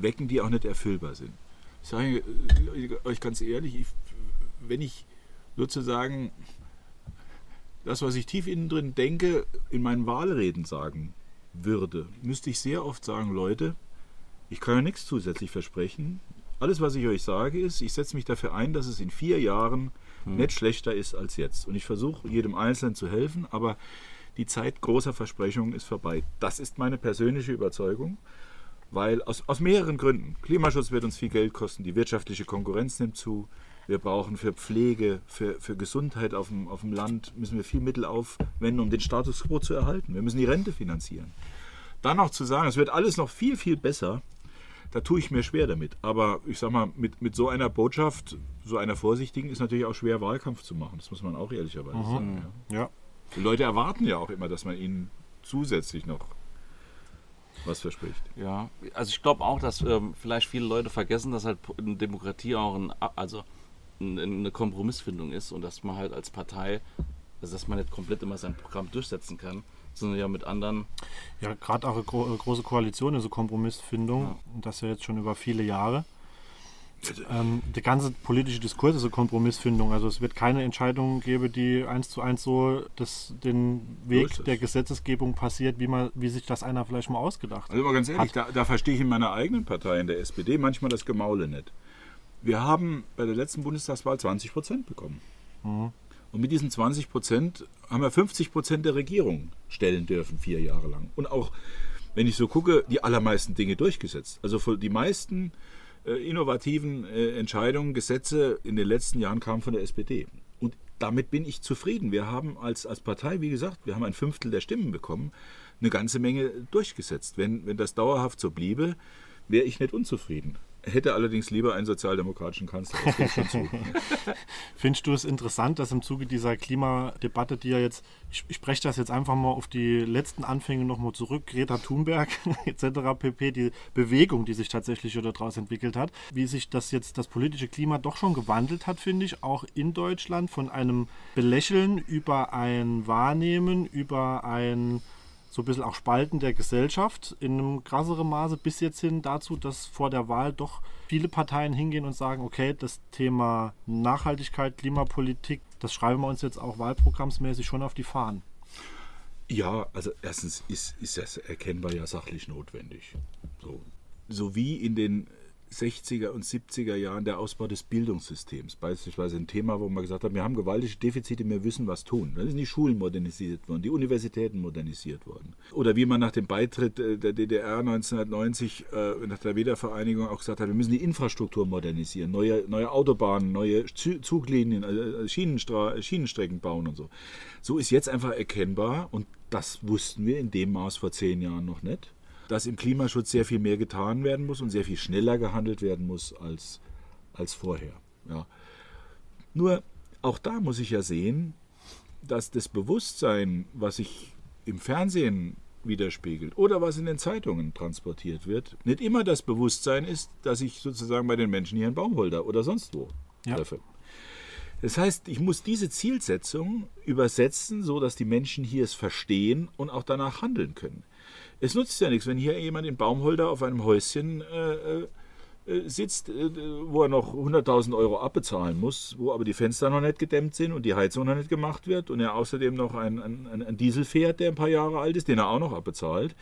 wecken, die auch nicht erfüllbar sind. Ich sage äh, euch ganz ehrlich, ich, wenn ich sozusagen das, was ich tief innen drin denke, in meinen Wahlreden sagen würde, müsste ich sehr oft sagen, Leute, ich kann ja nichts zusätzlich versprechen. Alles, was ich euch sage, ist, ich setze mich dafür ein, dass es in vier Jahren nicht schlechter ist als jetzt. Und ich versuche jedem Einzelnen zu helfen, aber die Zeit großer Versprechungen ist vorbei. Das ist meine persönliche Überzeugung, weil aus, aus mehreren Gründen. Klimaschutz wird uns viel Geld kosten, die wirtschaftliche Konkurrenz nimmt zu. Wir brauchen für Pflege, für, für Gesundheit auf dem, auf dem Land, müssen wir viel Mittel aufwenden, um den Status quo zu erhalten. Wir müssen die Rente finanzieren. Dann noch zu sagen, es wird alles noch viel, viel besser, da tue ich mir schwer damit. Aber ich sag mal, mit, mit so einer Botschaft, so einer vorsichtigen, ist natürlich auch schwer, Wahlkampf zu machen. Das muss man auch ehrlicherweise sagen. Ja. Ja. Die Leute erwarten ja auch immer, dass man ihnen zusätzlich noch was verspricht. Ja, also ich glaube auch, dass ähm, vielleicht viele Leute vergessen, dass halt eine Demokratie auch ein, also ein, eine Kompromissfindung ist und dass man halt als Partei, also dass man nicht komplett immer sein Programm durchsetzen kann, sondern ja mit anderen. Ja, gerade auch eine gro eine große Koalition eine Kompromissfindung. Und das ja jetzt schon über viele Jahre. Ähm, der ganze politische Diskurs ist eine Kompromissfindung. Also es wird keine Entscheidung geben, die eins zu eins so das, den So Weg es. der Gesetzesgebung passiert, wie, man, wie sich das einer vielleicht mal ausgedacht hat. Also mal ganz ehrlich, da, da verstehe ich in meiner eigenen Partei, in der SPD, manchmal das Gemaule nicht. Wir haben bei der letzten Bundestagswahl 20 Prozent bekommen. Und mit diesen 20 Prozent haben wir 50 Prozent der Regierung stellen dürfen, vier Jahre lang. Und auch, wenn ich so gucke, die allermeisten Dinge durchgesetzt. Also die meisten innovativen äh, Entscheidungen, Gesetze in den letzten Jahren kamen von der SPD. Und damit bin ich zufrieden. Wir haben als, als Partei, wie gesagt, wir haben ein Fünftel der Stimmen bekommen, eine ganze Menge durchgesetzt. Wenn, wenn das dauerhaft so bliebe, wäre ich nicht unzufrieden. Hätte allerdings lieber einen sozialdemokratischen Kanzler. Findest du es interessant, dass im Zuge dieser Klimadebatte, die ja jetzt, ich, ich spreche das jetzt einfach mal auf die letzten Anfänge nochmal zurück, Greta Thunberg etc. pp., die Bewegung, die sich tatsächlich daraus entwickelt hat, wie sich das jetzt, das politische Klima doch schon gewandelt hat, finde ich, auch in Deutschland von einem Belächeln über ein Wahrnehmen, über ein so ein bisschen auch Spalten der Gesellschaft in einem krasseren Maße bis jetzt hin dazu, dass vor der Wahl doch viele Parteien hingehen und sagen, okay, das Thema Nachhaltigkeit, Klimapolitik, das schreiben wir uns jetzt auch wahlprogrammsmäßig schon auf die Fahnen. Ja, also erstens ist, ist das erkennbar ja sachlich notwendig. So, so wie in den 60er und 70er Jahren der Ausbau des Bildungssystems. Beispielsweise ein Thema, wo man gesagt hat, wir haben gewaltige Defizite, wir müssen was tun. Dann sind die Schulen modernisiert worden, die Universitäten modernisiert worden. Oder wie man nach dem Beitritt äh, der DDR 1990, äh, nach der Wiedervereinigung auch gesagt hat, wir müssen die Infrastruktur modernisieren, neue, neue Autobahnen, neue Zuglinien, äh, Schienenstra Schienenstrecken bauen und so. So ist jetzt einfach erkennbar, und das wussten wir in dem Maß vor zehn Jahren noch nicht, dass im Klimaschutz sehr viel mehr getan werden muss und sehr viel schneller gehandelt werden muss als, als vorher. Ja. Nur auch da muss ich ja sehen, dass das Bewusstsein, was sich im Fernsehen widerspiegelt oder was in den Zeitungen transportiert wird, nicht immer das Bewusstsein ist, dass ich sozusagen bei den Menschen hier in Baumholder oder sonst wo ja. treffe. Das heißt, ich muss diese Zielsetzung übersetzen, so dass die Menschen hier es verstehen und auch danach handeln können. Es nutzt ja nichts, wenn hier jemand in Baumholder auf einem Häuschen äh, äh, sitzt, äh, wo er noch 100.000 Euro abbezahlen muss, wo aber die Fenster noch nicht gedämmt sind und die Heizung noch nicht gemacht wird und er außerdem noch einen, einen, einen Diesel fährt, der ein paar Jahre alt ist, den er auch noch abbezahlt.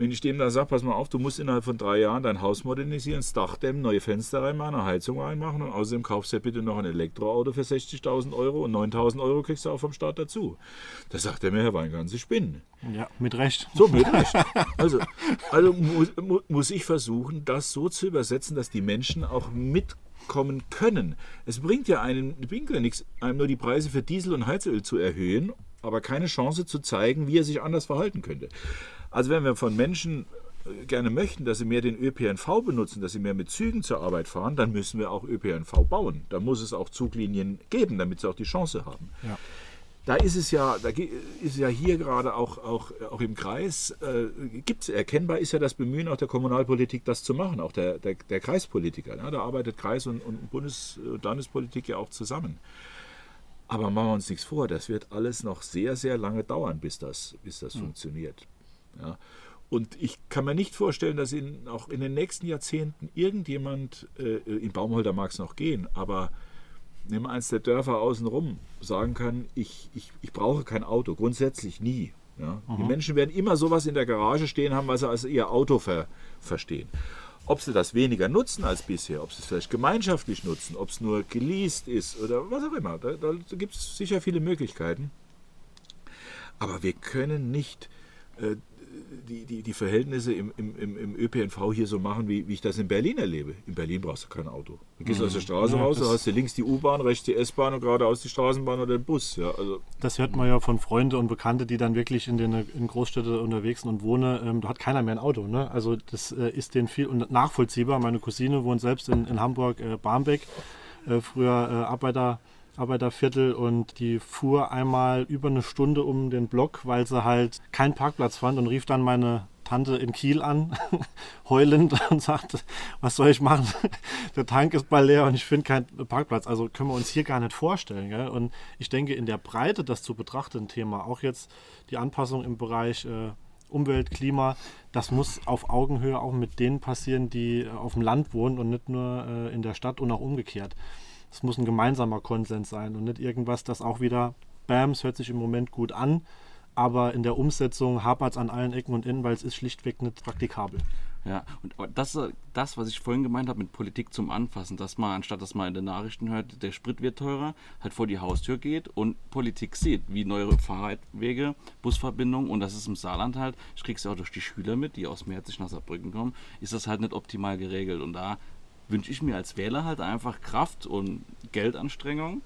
Wenn ich dem da sage, pass mal auf, du musst innerhalb von drei Jahren dein Haus modernisieren, das Dach dämmen, neue Fenster reinmachen, eine Heizung reinmachen und außerdem kaufst du ja bitte noch ein Elektroauto für 60.000 Euro und 9.000 Euro kriegst du auch vom Staat dazu. Da sagt er mir, Herr Weingart, Sie spinnen. Ja, mit Recht. So, mit Recht. Also, also muss, muss ich versuchen, das so zu übersetzen, dass die Menschen auch mitkommen können. Es bringt ja einen Winkel nichts, einem nur die Preise für Diesel und Heizöl zu erhöhen, aber keine Chance zu zeigen, wie er sich anders verhalten könnte. Also wenn wir von Menschen äh, gerne möchten, dass sie mehr den ÖPNV benutzen, dass sie mehr mit Zügen zur Arbeit fahren, dann müssen wir auch ÖPNV bauen. Da muss es auch Zuglinien geben, damit sie auch die Chance haben. Ja. Da ist es ja, da ist ja hier gerade auch, auch, auch im Kreis, äh, gibt's, erkennbar ist ja das Bemühen auch der Kommunalpolitik, das zu machen, auch der, der, der Kreispolitiker. Ja, da arbeitet Kreis- und, und Bundes- und Landespolitik ja auch zusammen. Aber machen wir uns nichts vor, das wird alles noch sehr, sehr lange dauern, bis das, bis das mhm. funktioniert. Ja. Und ich kann mir nicht vorstellen, dass in, auch in den nächsten Jahrzehnten irgendjemand, äh, in Baumholder mag es noch gehen, aber nimm eins der Dörfer außenrum, sagen kann, ich, ich, ich brauche kein Auto, grundsätzlich nie. Ja. Die Menschen werden immer sowas in der Garage stehen haben, was sie als ihr Auto ver, verstehen. Ob sie das weniger nutzen als bisher, ob sie es vielleicht gemeinschaftlich nutzen, ob es nur geleast ist oder was auch immer, da, da gibt es sicher viele Möglichkeiten. Aber wir können nicht äh, die, die, die Verhältnisse im, im, im ÖPNV hier so machen, wie, wie ich das in Berlin erlebe. In Berlin brauchst du kein Auto. Du gehst mhm. aus der Straße ja, raus, da hast du links die U-Bahn, rechts die S-Bahn und geradeaus die Straßenbahn oder den Bus. Ja, also. Das hört man ja von Freunden und Bekannten, die dann wirklich in den in Großstädten unterwegs sind und wohnen. Ähm, da hat keiner mehr ein Auto. Ne? Also das äh, ist denen viel und nachvollziehbar. Meine Cousine wohnt selbst in, in Hamburg, äh, Barmbek, äh, früher äh, Arbeiter Arbeiterviertel und die fuhr einmal über eine Stunde um den Block, weil sie halt keinen Parkplatz fand und rief dann meine Tante in Kiel an, heulend und sagte, was soll ich machen? Der Tank ist bald leer und ich finde keinen Parkplatz. Also können wir uns hier gar nicht vorstellen. Gell? Und ich denke, in der Breite das zu betrachten Thema, auch jetzt die Anpassung im Bereich äh, Umwelt, Klima, das muss auf Augenhöhe auch mit denen passieren, die äh, auf dem Land wohnen und nicht nur äh, in der Stadt und auch umgekehrt. Es muss ein gemeinsamer Konsens sein und nicht irgendwas, das auch wieder, bam, es hört sich im Moment gut an, aber in der Umsetzung hapert es an allen Ecken und Enden, weil es ist schlichtweg nicht praktikabel. Ja, und das ist das, was ich vorhin gemeint habe mit Politik zum Anfassen, dass man, anstatt dass man in den Nachrichten hört, der Sprit wird teurer, halt vor die Haustür geht und Politik sieht, wie neue Fahrradwege, Busverbindungen und das ist im Saarland halt, ich krieg's ja auch durch die Schüler mit, die aus Merzig nach Saarbrücken kommen, ist das halt nicht optimal geregelt und da wünsche ich mir als Wähler halt einfach Kraft und Geldanstrengung,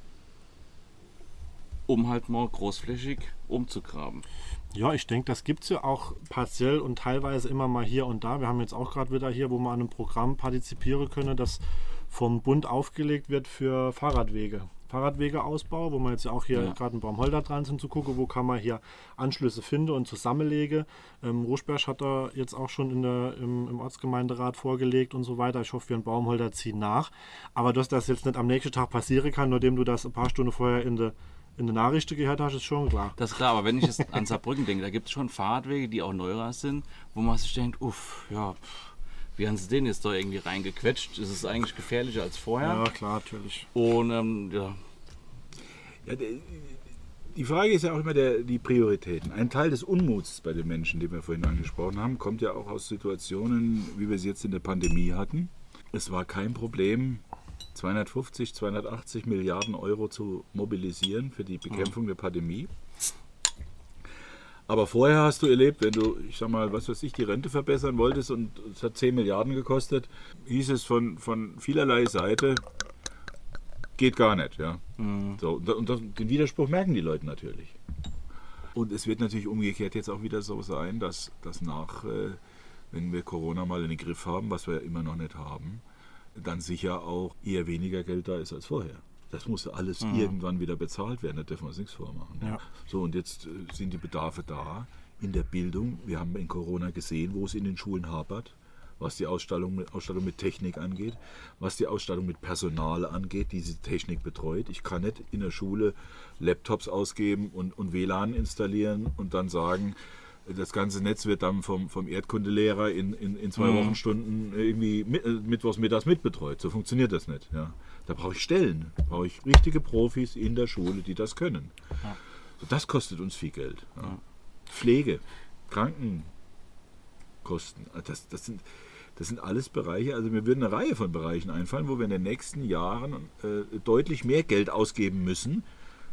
um halt mal großflächig umzugraben. Ja, ich denke, das gibt es ja auch partiell und teilweise immer mal hier und da. Wir haben jetzt auch gerade wieder hier, wo man an einem Programm partizipieren können, das vom Bund aufgelegt wird für Fahrradwege. Fahrradwegeausbau, wo man jetzt ja auch hier Ja. gerade in Baumholder dran sind zu gucken, wo kann man hier Anschlüsse finden und zusammenlegen. Ähm, Ruschberg hat da jetzt auch schon in der, im, im Ortsgemeinderat vorgelegt und so weiter. Ich hoffe, wir in Baumholder ziehen nach. Aber dass das jetzt nicht am nächsten Tag passieren kann, nur dem du das ein paar Stunden vorher in der in der Nachrichten gehört hast, ist schon klar. Das ist klar, aber wenn ich jetzt an Saarbrücken denke, da gibt es schon Fahrradwege, die auch neuer sind, wo man sich denkt, uff, ja, pff, wie haben sie den jetzt da irgendwie reingequetscht? Ist es eigentlich gefährlicher als vorher? Ja, klar, natürlich. Und ähm, ja, Ja, der- die Frage ist ja auch immer der, die Prioritäten. Ein Teil des Unmuts bei den Menschen, den wir vorhin angesprochen haben, kommt ja auch aus Situationen, wie wir sie jetzt in der Pandemie hatten. Es war kein Problem, 250, 280 Milliarden Euro zu mobilisieren für die Bekämpfung der Pandemie. Aber vorher hast du erlebt, wenn du, ich sag mal, was weiß ich, die Rente verbessern wolltest und es hat 10 Milliarden gekostet, hieß es von, von vielerlei Seite, geht gar nicht. Ja. So, und und das, den Widerspruch merken die Leute natürlich. Und es wird natürlich umgekehrt jetzt auch wieder so sein, dass, dass nach, äh, wenn wir Corona mal in den Griff haben, was wir immer noch nicht haben, dann sicher auch eher weniger Geld da ist als vorher. Das muss alles irgendwann wieder bezahlt werden, da dürfen wir uns nichts vormachen. Ja. So, und jetzt äh, sind die Bedarfe da in der Bildung. Wir haben in Corona gesehen, wo es in den Schulen hapert, was die Ausstattung mit, Ausstattung mit Technik angeht, was die Ausstattung mit Personal angeht, die diese Technik betreut. Ich kann nicht in der Schule Laptops ausgeben und, und WLAN installieren und dann sagen, das ganze Netz wird dann vom, vom Erdkundelehrer in, in, in zwei Wochenstunden irgendwie mit, äh, mittwochs mittags mitbetreut. So funktioniert das nicht. Ja. Da brauche ich Stellen, da brauche ich richtige Profis in der Schule, die das können. So, das kostet uns viel Geld. Ja. Pflege, Krankenkosten, also das, das, sind, das sind alles Bereiche, also mir würden eine Reihe von Bereichen einfallen, wo wir in den nächsten Jahren äh, deutlich mehr Geld ausgeben müssen,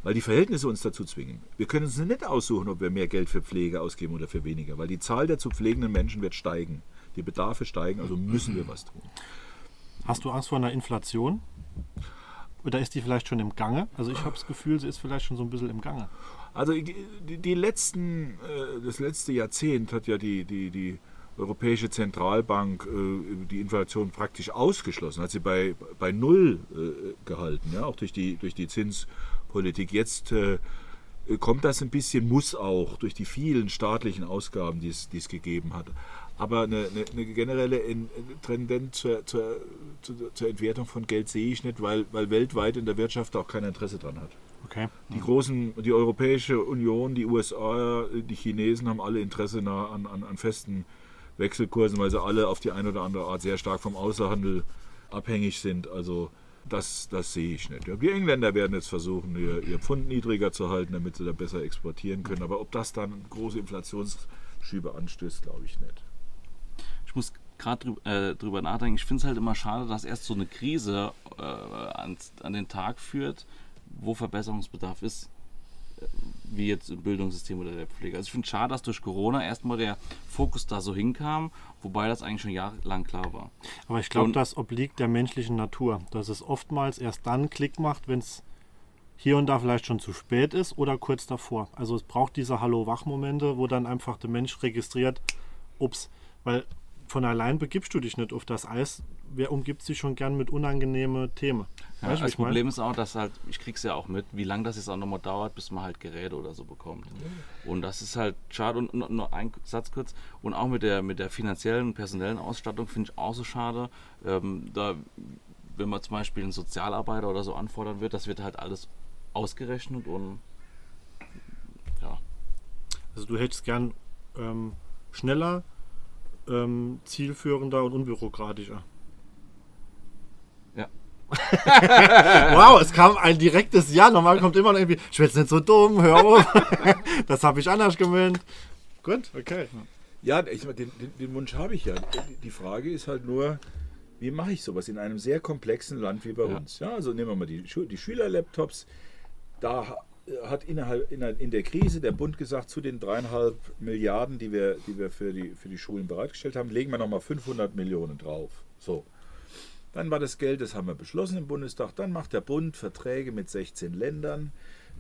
weil die Verhältnisse uns dazu zwingen. Wir können uns nicht aussuchen, ob wir mehr Geld für Pflege ausgeben oder für weniger, weil die Zahl der zu pflegenden Menschen wird steigen. Die Bedarfe steigen, also müssen wir was tun. Hast du Angst vor einer Inflation? Oder ist die vielleicht schon im Gange? Also ich habe das Gefühl, sie ist vielleicht schon so ein bisschen im Gange. Also die, die letzten, äh, das letzte Jahrzehnt hat ja die, die, die Europäische Zentralbank äh, die Inflation praktisch ausgeschlossen, hat sie bei, bei Null äh, gehalten, ja, auch durch die, durch die Zinspolitik. Jetzt kommt das ein bisschen, muss auch, durch die vielen staatlichen Ausgaben, die es, die es gegeben hat. Aber eine, eine, eine generelle En- Tendenz zur, zur, zur, Entwertung von Geld sehe ich nicht, weil, weil weltweit in der Wirtschaft auch kein Interesse dran hat. Okay. Die großen, die Europäische Union, die USA, die Chinesen haben alle Interesse an, an, an festen Wechselkursen, weil sie alle auf die eine oder andere Art sehr stark vom Außenhandel abhängig sind. Also das, das sehe ich nicht. Die Engländer werden jetzt versuchen, ihr, ihr Pfund niedriger zu halten, damit sie da besser exportieren können. Aber ob das dann große Inflationsschübe anstößt, glaube ich nicht. Ich muss gerade drüber, äh, drüber nachdenken. Ich finde es halt immer schade, dass erst so eine Krise äh, an, an den Tag führt, wo Verbesserungsbedarf ist, äh, wie jetzt im Bildungssystem oder der Pflege. Also ich finde es schade, dass durch Corona erstmal der Fokus da so hinkam, wobei das eigentlich schon jahrelang klar war. Aber ich glaube, das obliegt der menschlichen Natur, dass es oftmals erst dann Klick macht, wenn es hier und da vielleicht schon zu spät ist oder kurz davor. Also es braucht diese Hallo-Wach-Momente, wo dann einfach der Mensch registriert, ups, weil von allein begibst du dich nicht auf das Eis. Wer umgibt sich schon gern mit unangenehmen Themen? Ja, Weißt das ich mein? Problem ist auch, dass halt, ich krieg's ja auch mit, wie lange das jetzt auch nochmal dauert, bis man halt Geräte oder so bekommt. Und das ist halt schade. Und nur, ein Satz kurz. Und auch mit der, mit der finanziellen und personellen Ausstattung finde ich auch so schade. Ähm, da, wenn man zum Beispiel einen Sozialarbeiter oder so anfordern wird, das wird halt alles ausgerechnet und ja. Also du hättest gern ähm, schneller, ähm, zielführender und unbürokratischer. Ja. wow, es kam ein direktes Ja. Normal kommt immer noch irgendwie, ich werde nicht so dumm, hör auf. das habe ich anders gemeint. Gut, okay. Ja, ich, den, den, den Wunsch habe ich ja. Die Frage ist halt nur, wie mache ich sowas in einem sehr komplexen Land wie bei Ja. uns? Ja, also nehmen wir mal die, die Schülerlaptops. Da hat innerhalb, inner- in der Krise der Bund gesagt, zu den dreieinhalb Milliarden, die wir, die wir für, die, für die Schulen bereitgestellt haben, legen wir nochmal 500 Millionen drauf. So. Dann war das Geld, das haben wir beschlossen im Bundestag. Dann macht der Bund Verträge mit 16 Ländern.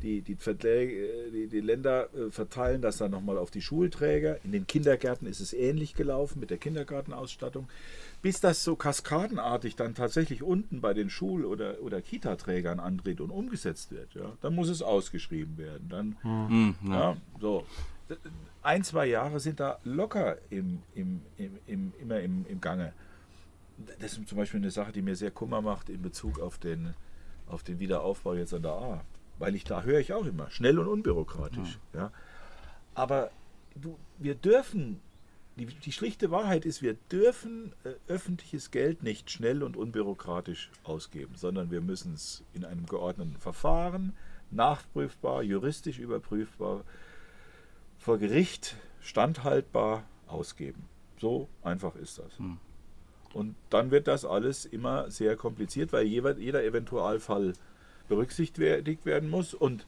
Die, die, die, die Länder äh, verteilen das dann nochmal auf die Schulträger. In den Kindergärten ist es ähnlich gelaufen mit der Kindergartenausstattung. Bis das so kaskadenartig dann tatsächlich unten bei den Schul- oder, oder Kita-Trägern antritt und umgesetzt wird, ja, dann muss es ausgeschrieben werden. Dann, Hm, ja. so. Ein, zwei Jahre sind da locker im, im, im, im, immer im, im Gange. Das ist zum Beispiel eine Sache, die mir sehr Kummer macht in Bezug auf den, auf den Wiederaufbau jetzt an der A. Weil ich da höre ich auch immer, schnell und unbürokratisch. Ja. Aber du, wir dürfen, die, die schlichte Wahrheit ist, wir dürfen äh, öffentliches Geld nicht schnell und unbürokratisch ausgeben, sondern wir müssen es in einem geordneten Verfahren, nachprüfbar, juristisch überprüfbar, vor Gericht standhaltbar ausgeben. So einfach ist das. Und dann wird das alles immer sehr kompliziert, weil jeder, jeder Eventualfall berücksichtigt werden muss. Und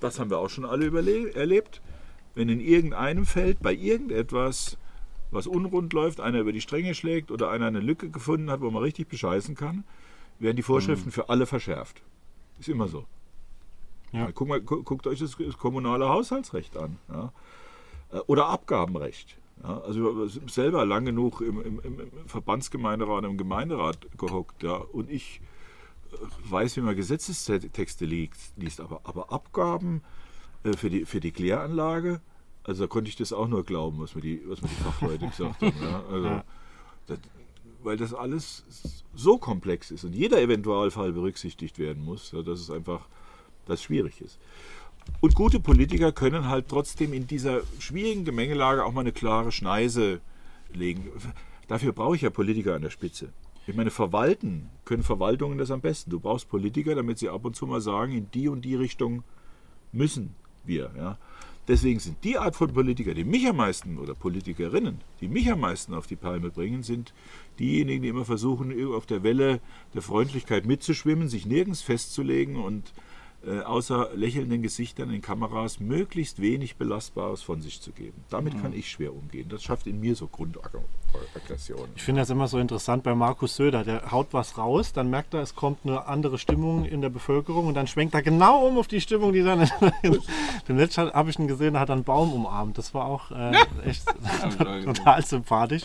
das haben wir auch schon alle erlebt. Wenn in irgendeinem Feld bei irgendetwas, was unrund läuft, einer über die Stränge schlägt oder einer eine Lücke gefunden hat, wo man richtig bescheißen kann, werden die Vorschriften für alle verschärft. Ist immer so. Ja. Ja, guck mal, gu- guckt euch das, kommunale Haushaltsrecht an. Ja. Äh, Oder Abgabenrecht. Ja, also ich selber lang genug im, im, im Verbandsgemeinderat, im Gemeinderat gehockt. Ja, und ich äh, weiß, wie man Gesetzestexte liest, liest aber, aber Abgaben äh, für, die, für die Kläranlage, also da konnte ich das auch nur glauben, was mir die, was mir die Fachleute gesagt haben. Ja, also, das, weil das alles so komplex ist und jeder Eventualfall berücksichtigt werden muss, ja, dass es einfach das schwierig ist. Und gute Politiker können halt trotzdem in dieser schwierigen Gemengelage auch mal eine klare Schneise legen. Dafür brauche ich ja Politiker an der Spitze. Ich meine, verwalten können Verwaltungen das am besten. Du brauchst Politiker, damit sie ab und zu mal sagen, in die und die Richtung müssen wir. Ja. Deswegen sind die Art von Politiker, die mich am meisten, oder Politikerinnen, die mich am meisten auf die Palme bringen, sind diejenigen, die immer versuchen, auf der Welle der Freundlichkeit mitzuschwimmen, sich nirgends festzulegen und äh, außer lächelnden Gesichtern in Kameras möglichst wenig Belastbares von sich zu geben. Damit kann ich schwer umgehen. Das schafft in mir so Grundaggressionen. Ich finde das immer so interessant bei Markus Söder. Der haut was raus, dann merkt er, es kommt eine andere Stimmung in der Bevölkerung und dann schwenkt er genau um auf die Stimmung, die dann. Dem letzten habe ich ihn gesehen, da hat er einen Baum umarmt. Das war auch äh, echt total sympathisch.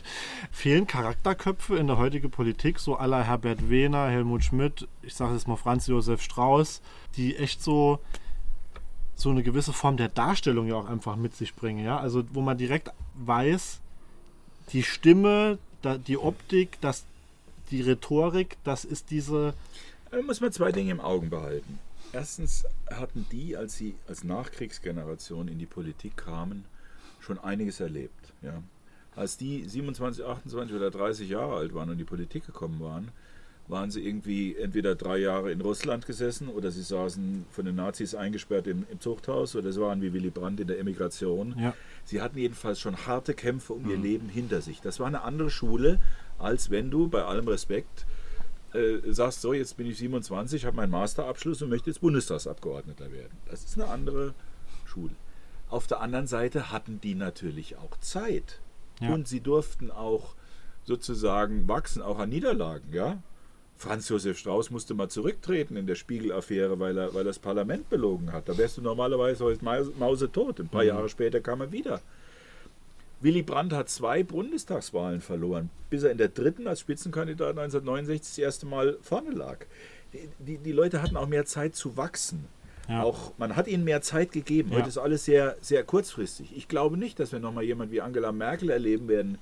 Fehlen Charakterköpfe in der heutigen Politik, so aller Herbert Wehner, Helmut Schmidt, ich sage jetzt mal Franz Josef Strauß, die echt so so eine gewisse Form der Darstellung ja auch einfach mit sich bringen, ja. Also wo man direkt weiß, die Stimme, die Optik, das, die Rhetorik, das ist diese. Da muss man zwei Dinge im Augen behalten. Erstens hatten die, als sie als Nachkriegsgeneration in die Politik kamen, schon einiges erlebt. Ja. Als die 27, 28 oder 30 Jahre alt waren und in die Politik gekommen waren, waren sie irgendwie entweder drei Jahre in Russland gesessen oder sie saßen von den Nazis eingesperrt im, im Zuchthaus oder sie waren wie Willy Brandt in der Emigration. Ja. Sie hatten jedenfalls schon harte Kämpfe um ihr Leben hinter sich. Das war eine andere Schule, als wenn du bei allem Respekt äh, sagst, so, jetzt bin ich 27, habe meinen Masterabschluss und möchte jetzt Bundestagsabgeordneter werden. Das ist eine andere Schule. Auf der anderen Seite hatten die natürlich auch Zeit. Ja. Und sie durften auch sozusagen wachsen, auch an Niederlagen, ja. Franz Josef Strauß musste mal zurücktreten in der Spiegel-Affäre, weil er, weil er das Parlament belogen hat. Da wärst du normalerweise heute Maus- mausetot. Ein paar Jahre später kam er wieder. Willy Brandt hat zwei Bundestagswahlen verloren, bis er in der dritten als Spitzenkandidat 1969 das erste Mal vorne lag. Die, die, die Leute hatten auch mehr Zeit zu wachsen. Ja. Auch, man hat ihnen mehr Zeit gegeben. Ja. Heute ist alles sehr, sehr kurzfristig. Ich glaube nicht, dass wir nochmal jemand wie Angela Merkel erleben werden,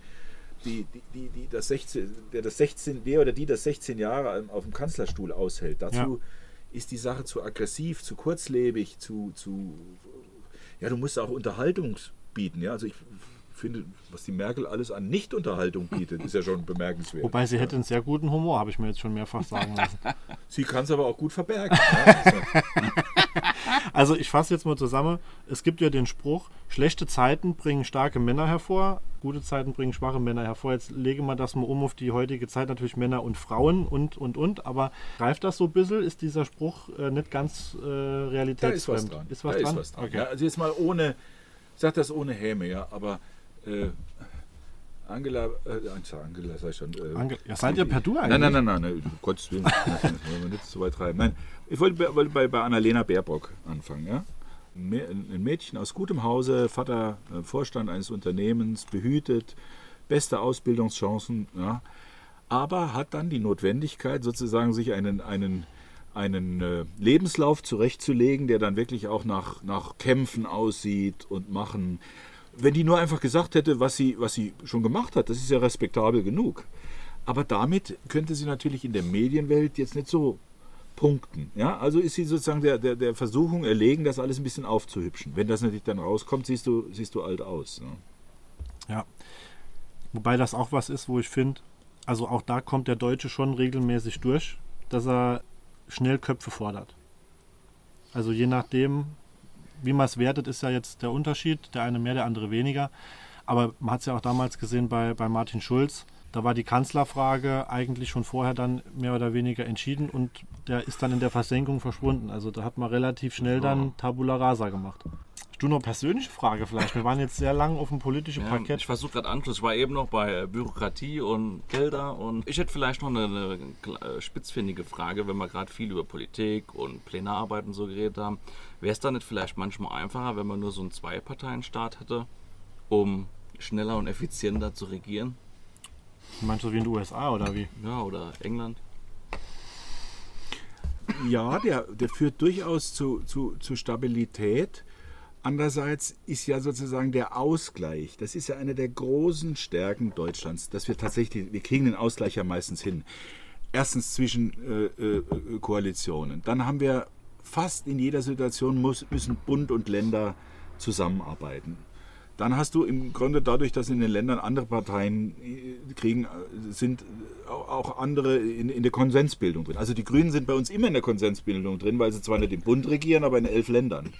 die, die, die, das 16, der, das 16, der oder die das 16 Jahre auf dem Kanzlerstuhl aushält. Dazu Ja. ist die Sache zu aggressiv, zu kurzlebig, zu, zu ja, du musst auch Unterhaltung bieten. Ja? Also ich finde, was die Merkel alles an Nicht-Unterhaltung bietet, ist ja schon bemerkenswert. Wobei sie hätte einen sehr guten Humor, habe ich mir jetzt schon mehrfach sagen lassen. Sie kann es aber auch gut verbergen. ja? Also, ich fasse jetzt mal zusammen. Es gibt ja den Spruch, schlechte Zeiten bringen starke Männer hervor, gute Zeiten bringen schwache Männer hervor. Jetzt lege man das mal um auf die heutige Zeit, natürlich Männer und Frauen und, und, und. Aber greift das so ein bisschen? Ist dieser Spruch äh, nicht ganz äh, da ist was realitätsfremd? dran. Ist was da dran? Ist was dran. Okay. Ja, also jetzt mal ohne, ich sage das ohne Häme, ja, aber äh, Angela, äh, Angela, sag ich schon. Äh, Ange ja, seid ihr per Du eigentlich? Nein, nein, nein, nein, nein, um Gottes Willen. wollen wir nicht so weit treiben. Nein, ich wollte bei, bei, bei Annalena Baerbock anfangen. Ja? Ein Mädchen aus gutem Hause, Vater, äh, Vorstand eines Unternehmens, behütet, beste Ausbildungschancen, ja? aber hat dann die Notwendigkeit, sozusagen sich einen, einen, einen äh, Lebenslauf zurechtzulegen, der dann wirklich auch nach, nach Kämpfen aussieht und machen. Wenn die nur einfach gesagt hätte, was sie, was sie schon gemacht hat, das ist ja respektabel genug. Aber damit könnte sie natürlich in der Medienwelt jetzt nicht so punkten. Ja? Also ist sie sozusagen der, der, der Versuchung erlegen, das alles ein bisschen aufzuhübschen. Wenn das natürlich dann rauskommt, siehst du, siehst du alt aus. Ne? Ja. Wobei das auch was ist, wo ich finde, also auch da kommt der Deutsche schon regelmäßig durch, dass er schnell Köpfe fordert. Also je nachdem, wie man es wertet, ist ja jetzt der Unterschied. Der eine mehr, der andere weniger. Aber man hat es ja auch damals gesehen bei, bei Martin Schulz. Da war die Kanzlerfrage eigentlich schon vorher dann mehr oder weniger entschieden und der ist dann in der Versenkung verschwunden. Also da hat man relativ schnell dann Tabula Rasa gemacht. Du noch eine persönliche Frage vielleicht? Wir waren jetzt sehr lang auf dem politischen Ja, Parkett. ich versuche gerade Anschluss. Ich war eben noch bei äh, Bürokratie und Gelder und ich hätte vielleicht noch eine, äh, spitzfindige Frage, wenn wir gerade viel über Politik und Plenararbeit und so geredet haben. Wäre es da nicht vielleicht manchmal einfacher, wenn man nur so einen Zwei-Parteien-Staat hätte, um schneller und effizienter zu regieren? Meinst du wie in den USA oder wie? Ja, oder England? Ja, der, der führt durchaus zu, zu, zu Stabilität. Andererseits ist ja sozusagen der Ausgleich, das ist ja eine der großen Stärken Deutschlands, dass wir tatsächlich, wir kriegen den Ausgleich ja meistens hin. Erstens zwischen äh, äh, Koalitionen. Dann haben wir fast in jeder Situation muss, müssen Bund und Länder zusammenarbeiten. Dann hast du im Grunde dadurch, dass in den Ländern andere Parteien äh, kriegen, äh, sind au- auch andere in, in der Konsensbildung drin. Also die Grünen sind bei uns immer in der Konsensbildung drin, weil sie zwar nicht im Bund regieren, aber in elf Ländern.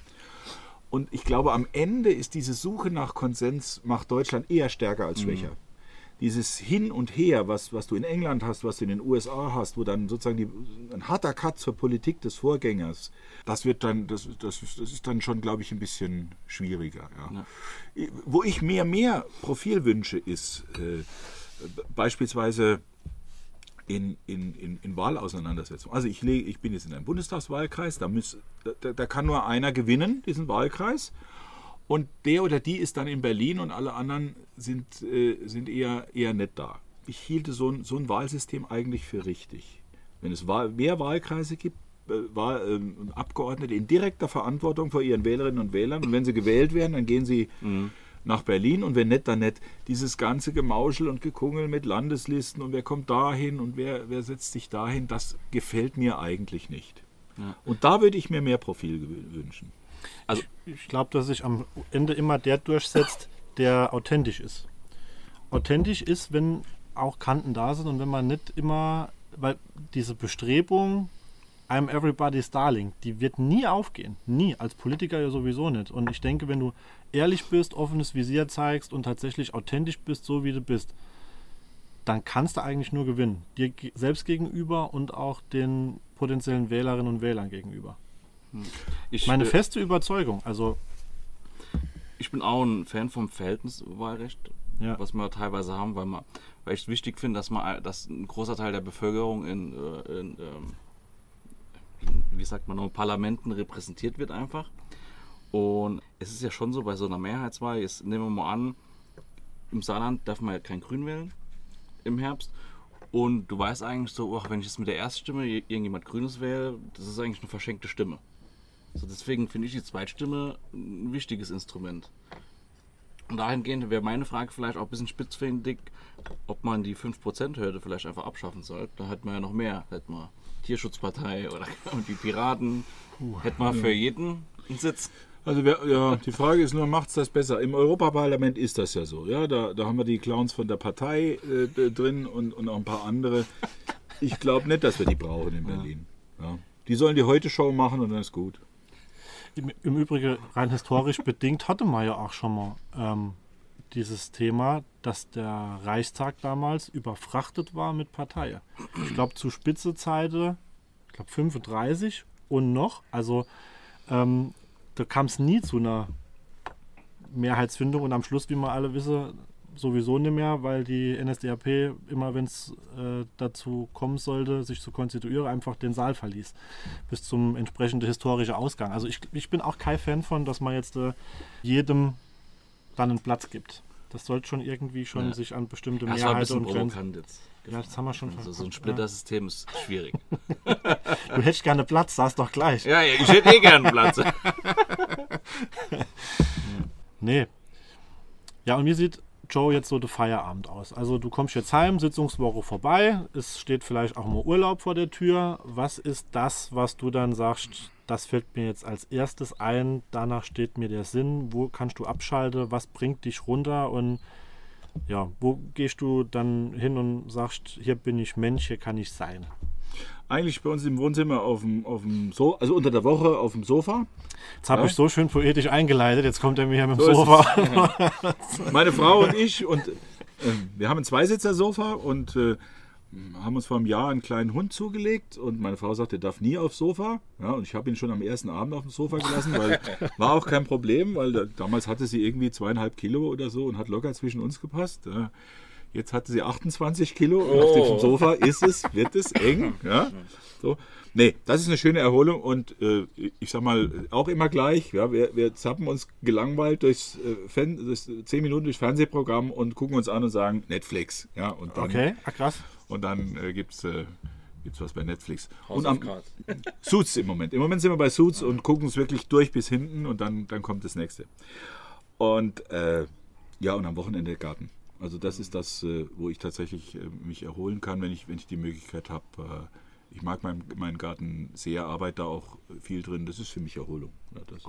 Und ich glaube, am Ende ist diese Suche nach Konsens macht Deutschland eher stärker als schwächer. Dieses Hin und Her, was, was du in England hast, was du in den USA hast, wo dann sozusagen die, ein harter Cut zur Politik des Vorgängers, das wird dann, das, das, das ist dann schon, glaube ich, ein bisschen schwieriger. Ja. Wo ich mehr, mehr Profil wünsche, ist äh, beispielsweise in, in, in, in Wahlauseinandersetzungen. Also ich, lege, ich bin jetzt in einem Bundestagswahlkreis, da, muss, da, da kann nur einer gewinnen, diesen Wahlkreis. Und der oder die ist dann in Berlin und alle anderen sind, äh, sind eher, eher nicht da. Ich hielte so ein, so ein Wahlsystem eigentlich für richtig. Wenn es Wahl, mehr Wahlkreise gibt, äh, Wahl, ähm, Abgeordnete in direkter Verantwortung vor ihren Wählerinnen und Wählern und wenn sie gewählt werden, dann gehen sie nach Berlin und wenn nicht, dann nicht. Dieses ganze Gemauschel und Gekungel mit Landeslisten und wer kommt dahin und wer, wer setzt sich dahin, das gefällt mir eigentlich nicht. Ja. Und da würde ich mir mehr Profil wünschen. Also, Ich glaube, dass sich am Ende immer der durchsetzt, der authentisch ist. Authentisch ist, wenn auch Kanten da sind und wenn man nicht immer, weil diese Bestrebung, I'm everybody's darling, die wird nie aufgehen. Nie. Als Politiker ja sowieso nicht. Und ich denke, wenn du ehrlich bist, offenes Visier zeigst und tatsächlich authentisch bist, so wie du bist, dann kannst du eigentlich nur gewinnen. Dir selbst gegenüber und auch den potenziellen Wählerinnen und Wählern gegenüber. Ich, Meine feste Überzeugung. Also, ich bin auch ein Fan vom Verhältniswahlrecht, Ja. was wir teilweise haben, weil, man, weil ich es wichtig finde, dass, man, dass ein großer Teil der Bevölkerung in, äh, in ähm, wie sagt man noch, Parlamenten repräsentiert wird einfach. Und es ist ja schon so bei so einer Mehrheitswahl, jetzt nehmen wir mal an, im Saarland darf man ja kein Grün wählen im Herbst. Und du weißt eigentlich so, ach, wenn ich jetzt mit der Erststimme irgendjemand Grünes wähle, das ist eigentlich eine verschenkte Stimme. So, deswegen finde ich die Zweitstimme ein wichtiges Instrument. Und dahingehend wäre meine Frage vielleicht auch ein bisschen spitzfindig, ob man die 5%-Hürde vielleicht einfach abschaffen sollte. Da hätten wir ja noch mehr. Hätten wir Tierschutzpartei oder die Piraten. Hätten wir für jeden einen Sitz. Also wer, ja, die Frage ist nur, macht es das besser? Im Europaparlament ist das ja so. Ja, da, da haben wir die Clowns von der Partei äh, drin und, und auch ein paar andere. Ich glaube nicht, dass wir die brauchen in Berlin. Ja. Die sollen die Heute-Show machen und dann ist gut. Im, Übrigen, rein historisch bedingt, hatte man ja auch schon mal ähm, dieses Thema, dass der Reichstag damals überfrachtet war mit Parteien. Ich glaube, zu Spitzezeiten, ich glaube 35 und noch. Also ähm, da kam es nie zu einer Mehrheitsfindung und am Schluss, wie wir alle wissen, sowieso nicht mehr, weil die NSDAP immer, wenn es äh, dazu kommen sollte, sich zu konstituieren, einfach den Saal verließ. Bis zum entsprechenden historischen Ausgang. Also ich, ich bin auch kein Fan von, dass man jetzt äh, jedem dann einen Platz gibt. Das sollte schon irgendwie schon Ja. sich an bestimmte ein Mehrheiten und Grenzen. jetzt. Ja, das haben wir schon. Also so ein ja. Splittersystem ist schwierig. Du hättest gerne Platz, sag's doch gleich. Ja, ja, ich hätte eh gern einen Platz. Nee. Ja, und wie sieht Joe jetzt so der Feierabend aus? Also du kommst jetzt heim, Sitzungswoche vorbei, es steht vielleicht auch mal Urlaub vor der Tür. Was ist das, was du dann sagst, das fällt mir jetzt als erstes ein, danach steht mir der Sinn, wo kannst du abschalten, was bringt dich runter und ja, wo gehst du dann hin und sagst, hier bin ich Mensch, hier kann ich sein. Eigentlich bei uns im Wohnzimmer auf dem, auf dem so also unter der Woche auf dem Sofa. Jetzt habe Ja. ich so schön poetisch eingeleitet, jetzt kommt er mir hier mit dem So Sofa. Meine Frau und ich und äh, wir haben ein Zweisitzer-Sofa und äh, haben uns vor einem Jahr einen kleinen Hund zugelegt und meine Frau sagt, der darf nie aufs Sofa. Ja, und ich habe ihn schon am ersten Abend auf dem Sofa gelassen, weil war auch kein Problem, weil da, damals hatte sie irgendwie zweieinhalb Kilo oder so und hat locker zwischen uns gepasst. Ja. Jetzt hatte sie 28 Kilo und auf dem Sofa ist es, wird es eng. Ja? So. Nee, das ist eine schöne Erholung und äh, ich sag mal, auch immer gleich. Ja, wir, wir zappen uns gelangweilt durchs, äh, Fen durchs 10 Minuten durchs Fernsehprogramm und gucken uns an und sagen Netflix. Ja, und dann, Okay, ah, krass. und dann äh, gibt es äh, gibt's was bei Netflix. House und am. Suits im Moment. Im Moment sind wir bei Suits und gucken es wirklich durch bis hinten und dann, dann kommt das nächste. Und äh, ja, und am Wochenende Garten. Also das ist das, äh, wo ich tatsächlich äh, mich erholen kann, wenn ich, wenn ich die Möglichkeit habe. Äh, ich mag meinen, meinen Garten sehr, arbeite da auch viel drin. Das ist für mich Erholung. Ja, das.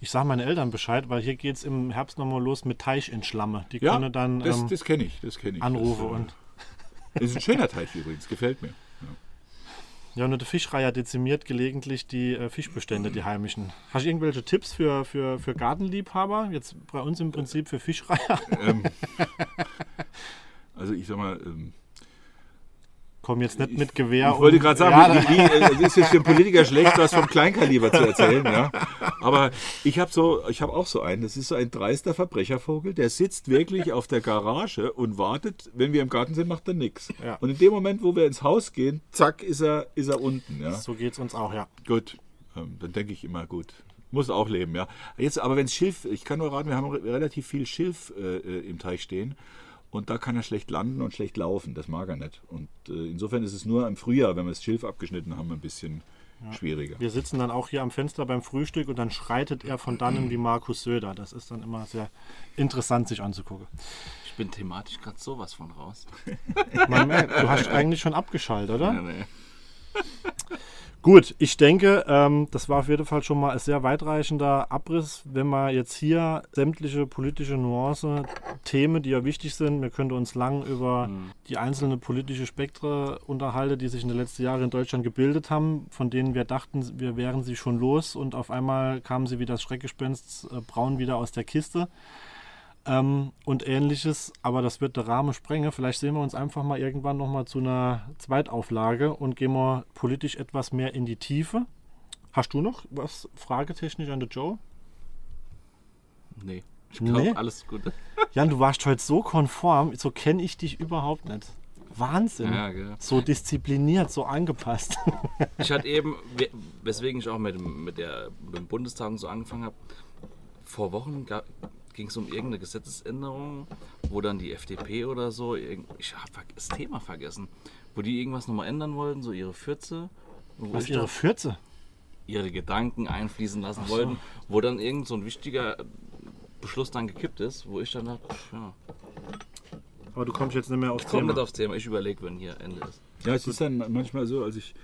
Ich sage meinen Eltern Bescheid, weil hier geht es im Herbst nochmal los mit Teich in Schlamme. Die Ja, können dann das, ähm, das kenne ich. Das kenne ich. Anrufe das, äh, und. Das ist ein schöner Teich übrigens, gefällt mir. Ja, nur der Fischreiher dezimiert gelegentlich die äh, Fischbestände, die heimischen. Hast du irgendwelche Tipps für, für, für Gartenliebhaber? Jetzt bei uns im Prinzip für Fischreiher. Ähm, also ich sag mal, ähm, Komm jetzt nicht mit Gewehr. Ich wollte um- gerade sagen, Ja, wie, wie, äh, es ist jetzt für einen Politiker schlecht, was vom Kleinkaliber zu erzählen. Ja. Aber ich habe so, ich habe auch so einen. Das ist so ein dreister Verbrechervogel, der sitzt wirklich auf der Garage und wartet. Wenn wir im Garten sind, macht er nichts. Ja. Und in dem Moment, wo wir ins Haus gehen, zack, ist er, ist er unten. Ja. so geht es uns auch, ja. Gut, ähm, dann denke ich immer gut. Muss auch leben, ja. Jetzt, aber wenn es Schilf, ich kann nur raten, wir haben re- relativ viel Schilf äh, äh, im Teich stehen. Und da kann er schlecht landen und schlecht laufen. Das mag er nicht. Und äh, insofern ist es nur im Frühjahr, wenn wir das Schilf abgeschnitten haben, ein bisschen schwieriger. Wir sitzen dann auch hier am Fenster beim Frühstück und dann schreitet er von dannen wie Markus Söder. Das ist dann immer sehr interessant, sich anzugucken. Ich bin thematisch gerade sowas von raus. Man merkt, du hast eigentlich schon abgeschaltet, oder? Ja, nee. Gut, ich denke, ähm, das war auf jeden Fall schon mal ein sehr weitreichender Abriss, wenn man jetzt hier sämtliche politische Nuancen, Themen, die ja wichtig sind, wir könnten uns lang über die einzelnen politische Spektren unterhalten, die sich in den letzten Jahren in Deutschland gebildet haben, von denen wir dachten, wir wären sie schon los und auf einmal kamen sie wie das Schreckgespenst äh, braun wieder aus der Kiste. Ähm, und ähnliches, aber das wird der Rahmen sprengen. Vielleicht sehen wir uns einfach mal irgendwann nochmal zu einer Zweitauflage und gehen wir politisch etwas mehr in die Tiefe. Hast du noch was fragetechnisch an den Joe? Nee. Ich glaube, Nee? alles gut. Jan, du warst heute so konform, so kenne ich dich überhaupt nicht. Wahnsinn. Ja, gell. So diszipliniert, so angepasst. Ich hatte eben, we- weswegen ich auch mit dem, mit der, mit dem Bundestag und so angefangen habe, vor Wochen ging es um irgendeine Gesetzesänderung, wo dann die FDP oder so, ich habe das Thema vergessen, wo die irgendwas nochmal ändern wollten, so ihre Fürze, Was ihre Fürze? ihre Gedanken einfließen lassen wollten, wo dann irgend so ein wichtiger Beschluss dann gekippt ist, wo ich dann dachte, pff, ja, Aber du kommst jetzt nicht mehr aufs komm Thema. nicht aufs Thema, ich überlege, wenn hier Ende ist. Ja, es ist dann manchmal so, als ich,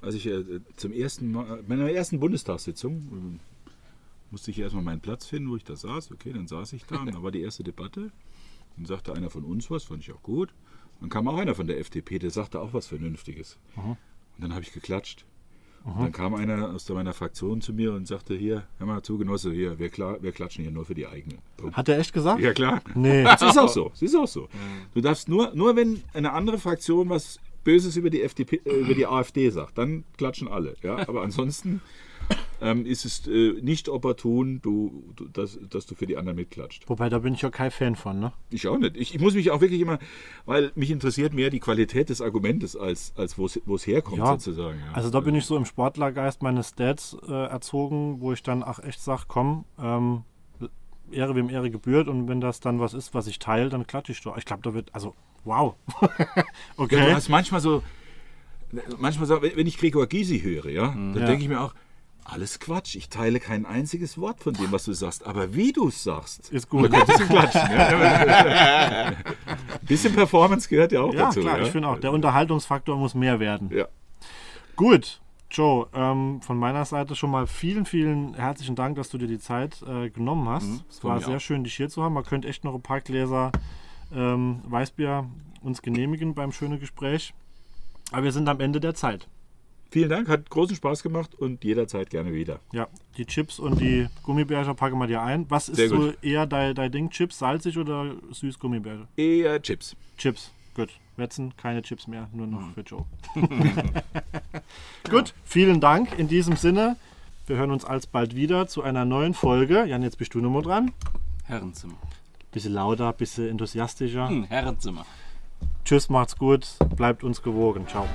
als ich äh, zum ersten Mal, meiner ersten Bundestagssitzung, äh, musste ich erstmal meinen Platz finden, wo ich da saß. Okay, dann saß ich da und da war die erste Debatte. Dann sagte einer von uns was, fand ich auch gut. Dann kam auch einer von der FDP, der sagte auch was Vernünftiges. Und dann habe ich geklatscht. Und dann kam einer aus meiner Fraktion zu mir und sagte, hier, hör mal zu, Genosse, hier, wir, klar, wir klatschen hier nur für die eigenen. Punkt. Hat er echt gesagt? Ja, klar. Nee. Es ist auch so. Es ist auch so. Du darfst nur, nur wenn eine andere Fraktion was Böses über die FDP, äh, über die AfD sagt, dann klatschen alle. Ja? Aber ansonsten ähm, ist es äh, nicht opportun, du, du, dass, dass du für die anderen mitklatscht. Wobei, da bin ich ja kein Fan von, ne? Ich auch nicht. Ich, ich muss mich auch wirklich immer, weil mich interessiert mehr die Qualität des Argumentes, als, als wo es herkommt, Ja, sozusagen. Ja. Also da bin ich so im Sportlergeist meines Dads äh, erzogen, wo ich dann auch echt sage, komm, ähm, Ehre wem Ehre gebührt und wenn das dann was ist, was ich teile, dann klatsche ich doch. Ich glaube, da wird, also wow. Ja, okay. du hast manchmal so, manchmal so, wenn ich Gregor Gysi höre, ja, dann Ja. denke ich mir auch, alles Quatsch. Ich teile kein einziges Wort von dem, was du sagst. Aber wie du es sagst, Ist gut. könntest du klatschen. Ja? Ein bisschen Performance gehört ja auch Ja, dazu. klar, ja? ich finde auch, der Unterhaltungsfaktor muss mehr werden. Ja. Gut, Joe, ähm, von meiner Seite schon mal vielen, vielen herzlichen Dank, dass du dir die Zeit äh, genommen hast. es von war sehr auch. schön, dich hier zu haben. Man könnte echt noch ein paar Gläser ähm, Weißbier uns genehmigen beim schönen Gespräch. Aber wir sind am Ende der Zeit. Vielen Dank, hat großen Spaß gemacht und jederzeit gerne wieder. Ja, die Chips und die Gummibärchen packen wir dir ein. Was ist so eher dein, dein Ding? Chips, salzig oder süß Gummibärchen? Eher Chips. Chips, gut. Wetzen, keine Chips mehr, nur noch für Joe. gut, vielen Dank in diesem Sinne. Wir hören uns alsbald wieder zu einer neuen Folge. Jan, jetzt bist du nochmal dran. Herrenzimmer. Bisschen lauter, bisschen enthusiastischer. Hm, Herrenzimmer. Tschüss, macht's gut, bleibt uns gewogen. Ciao.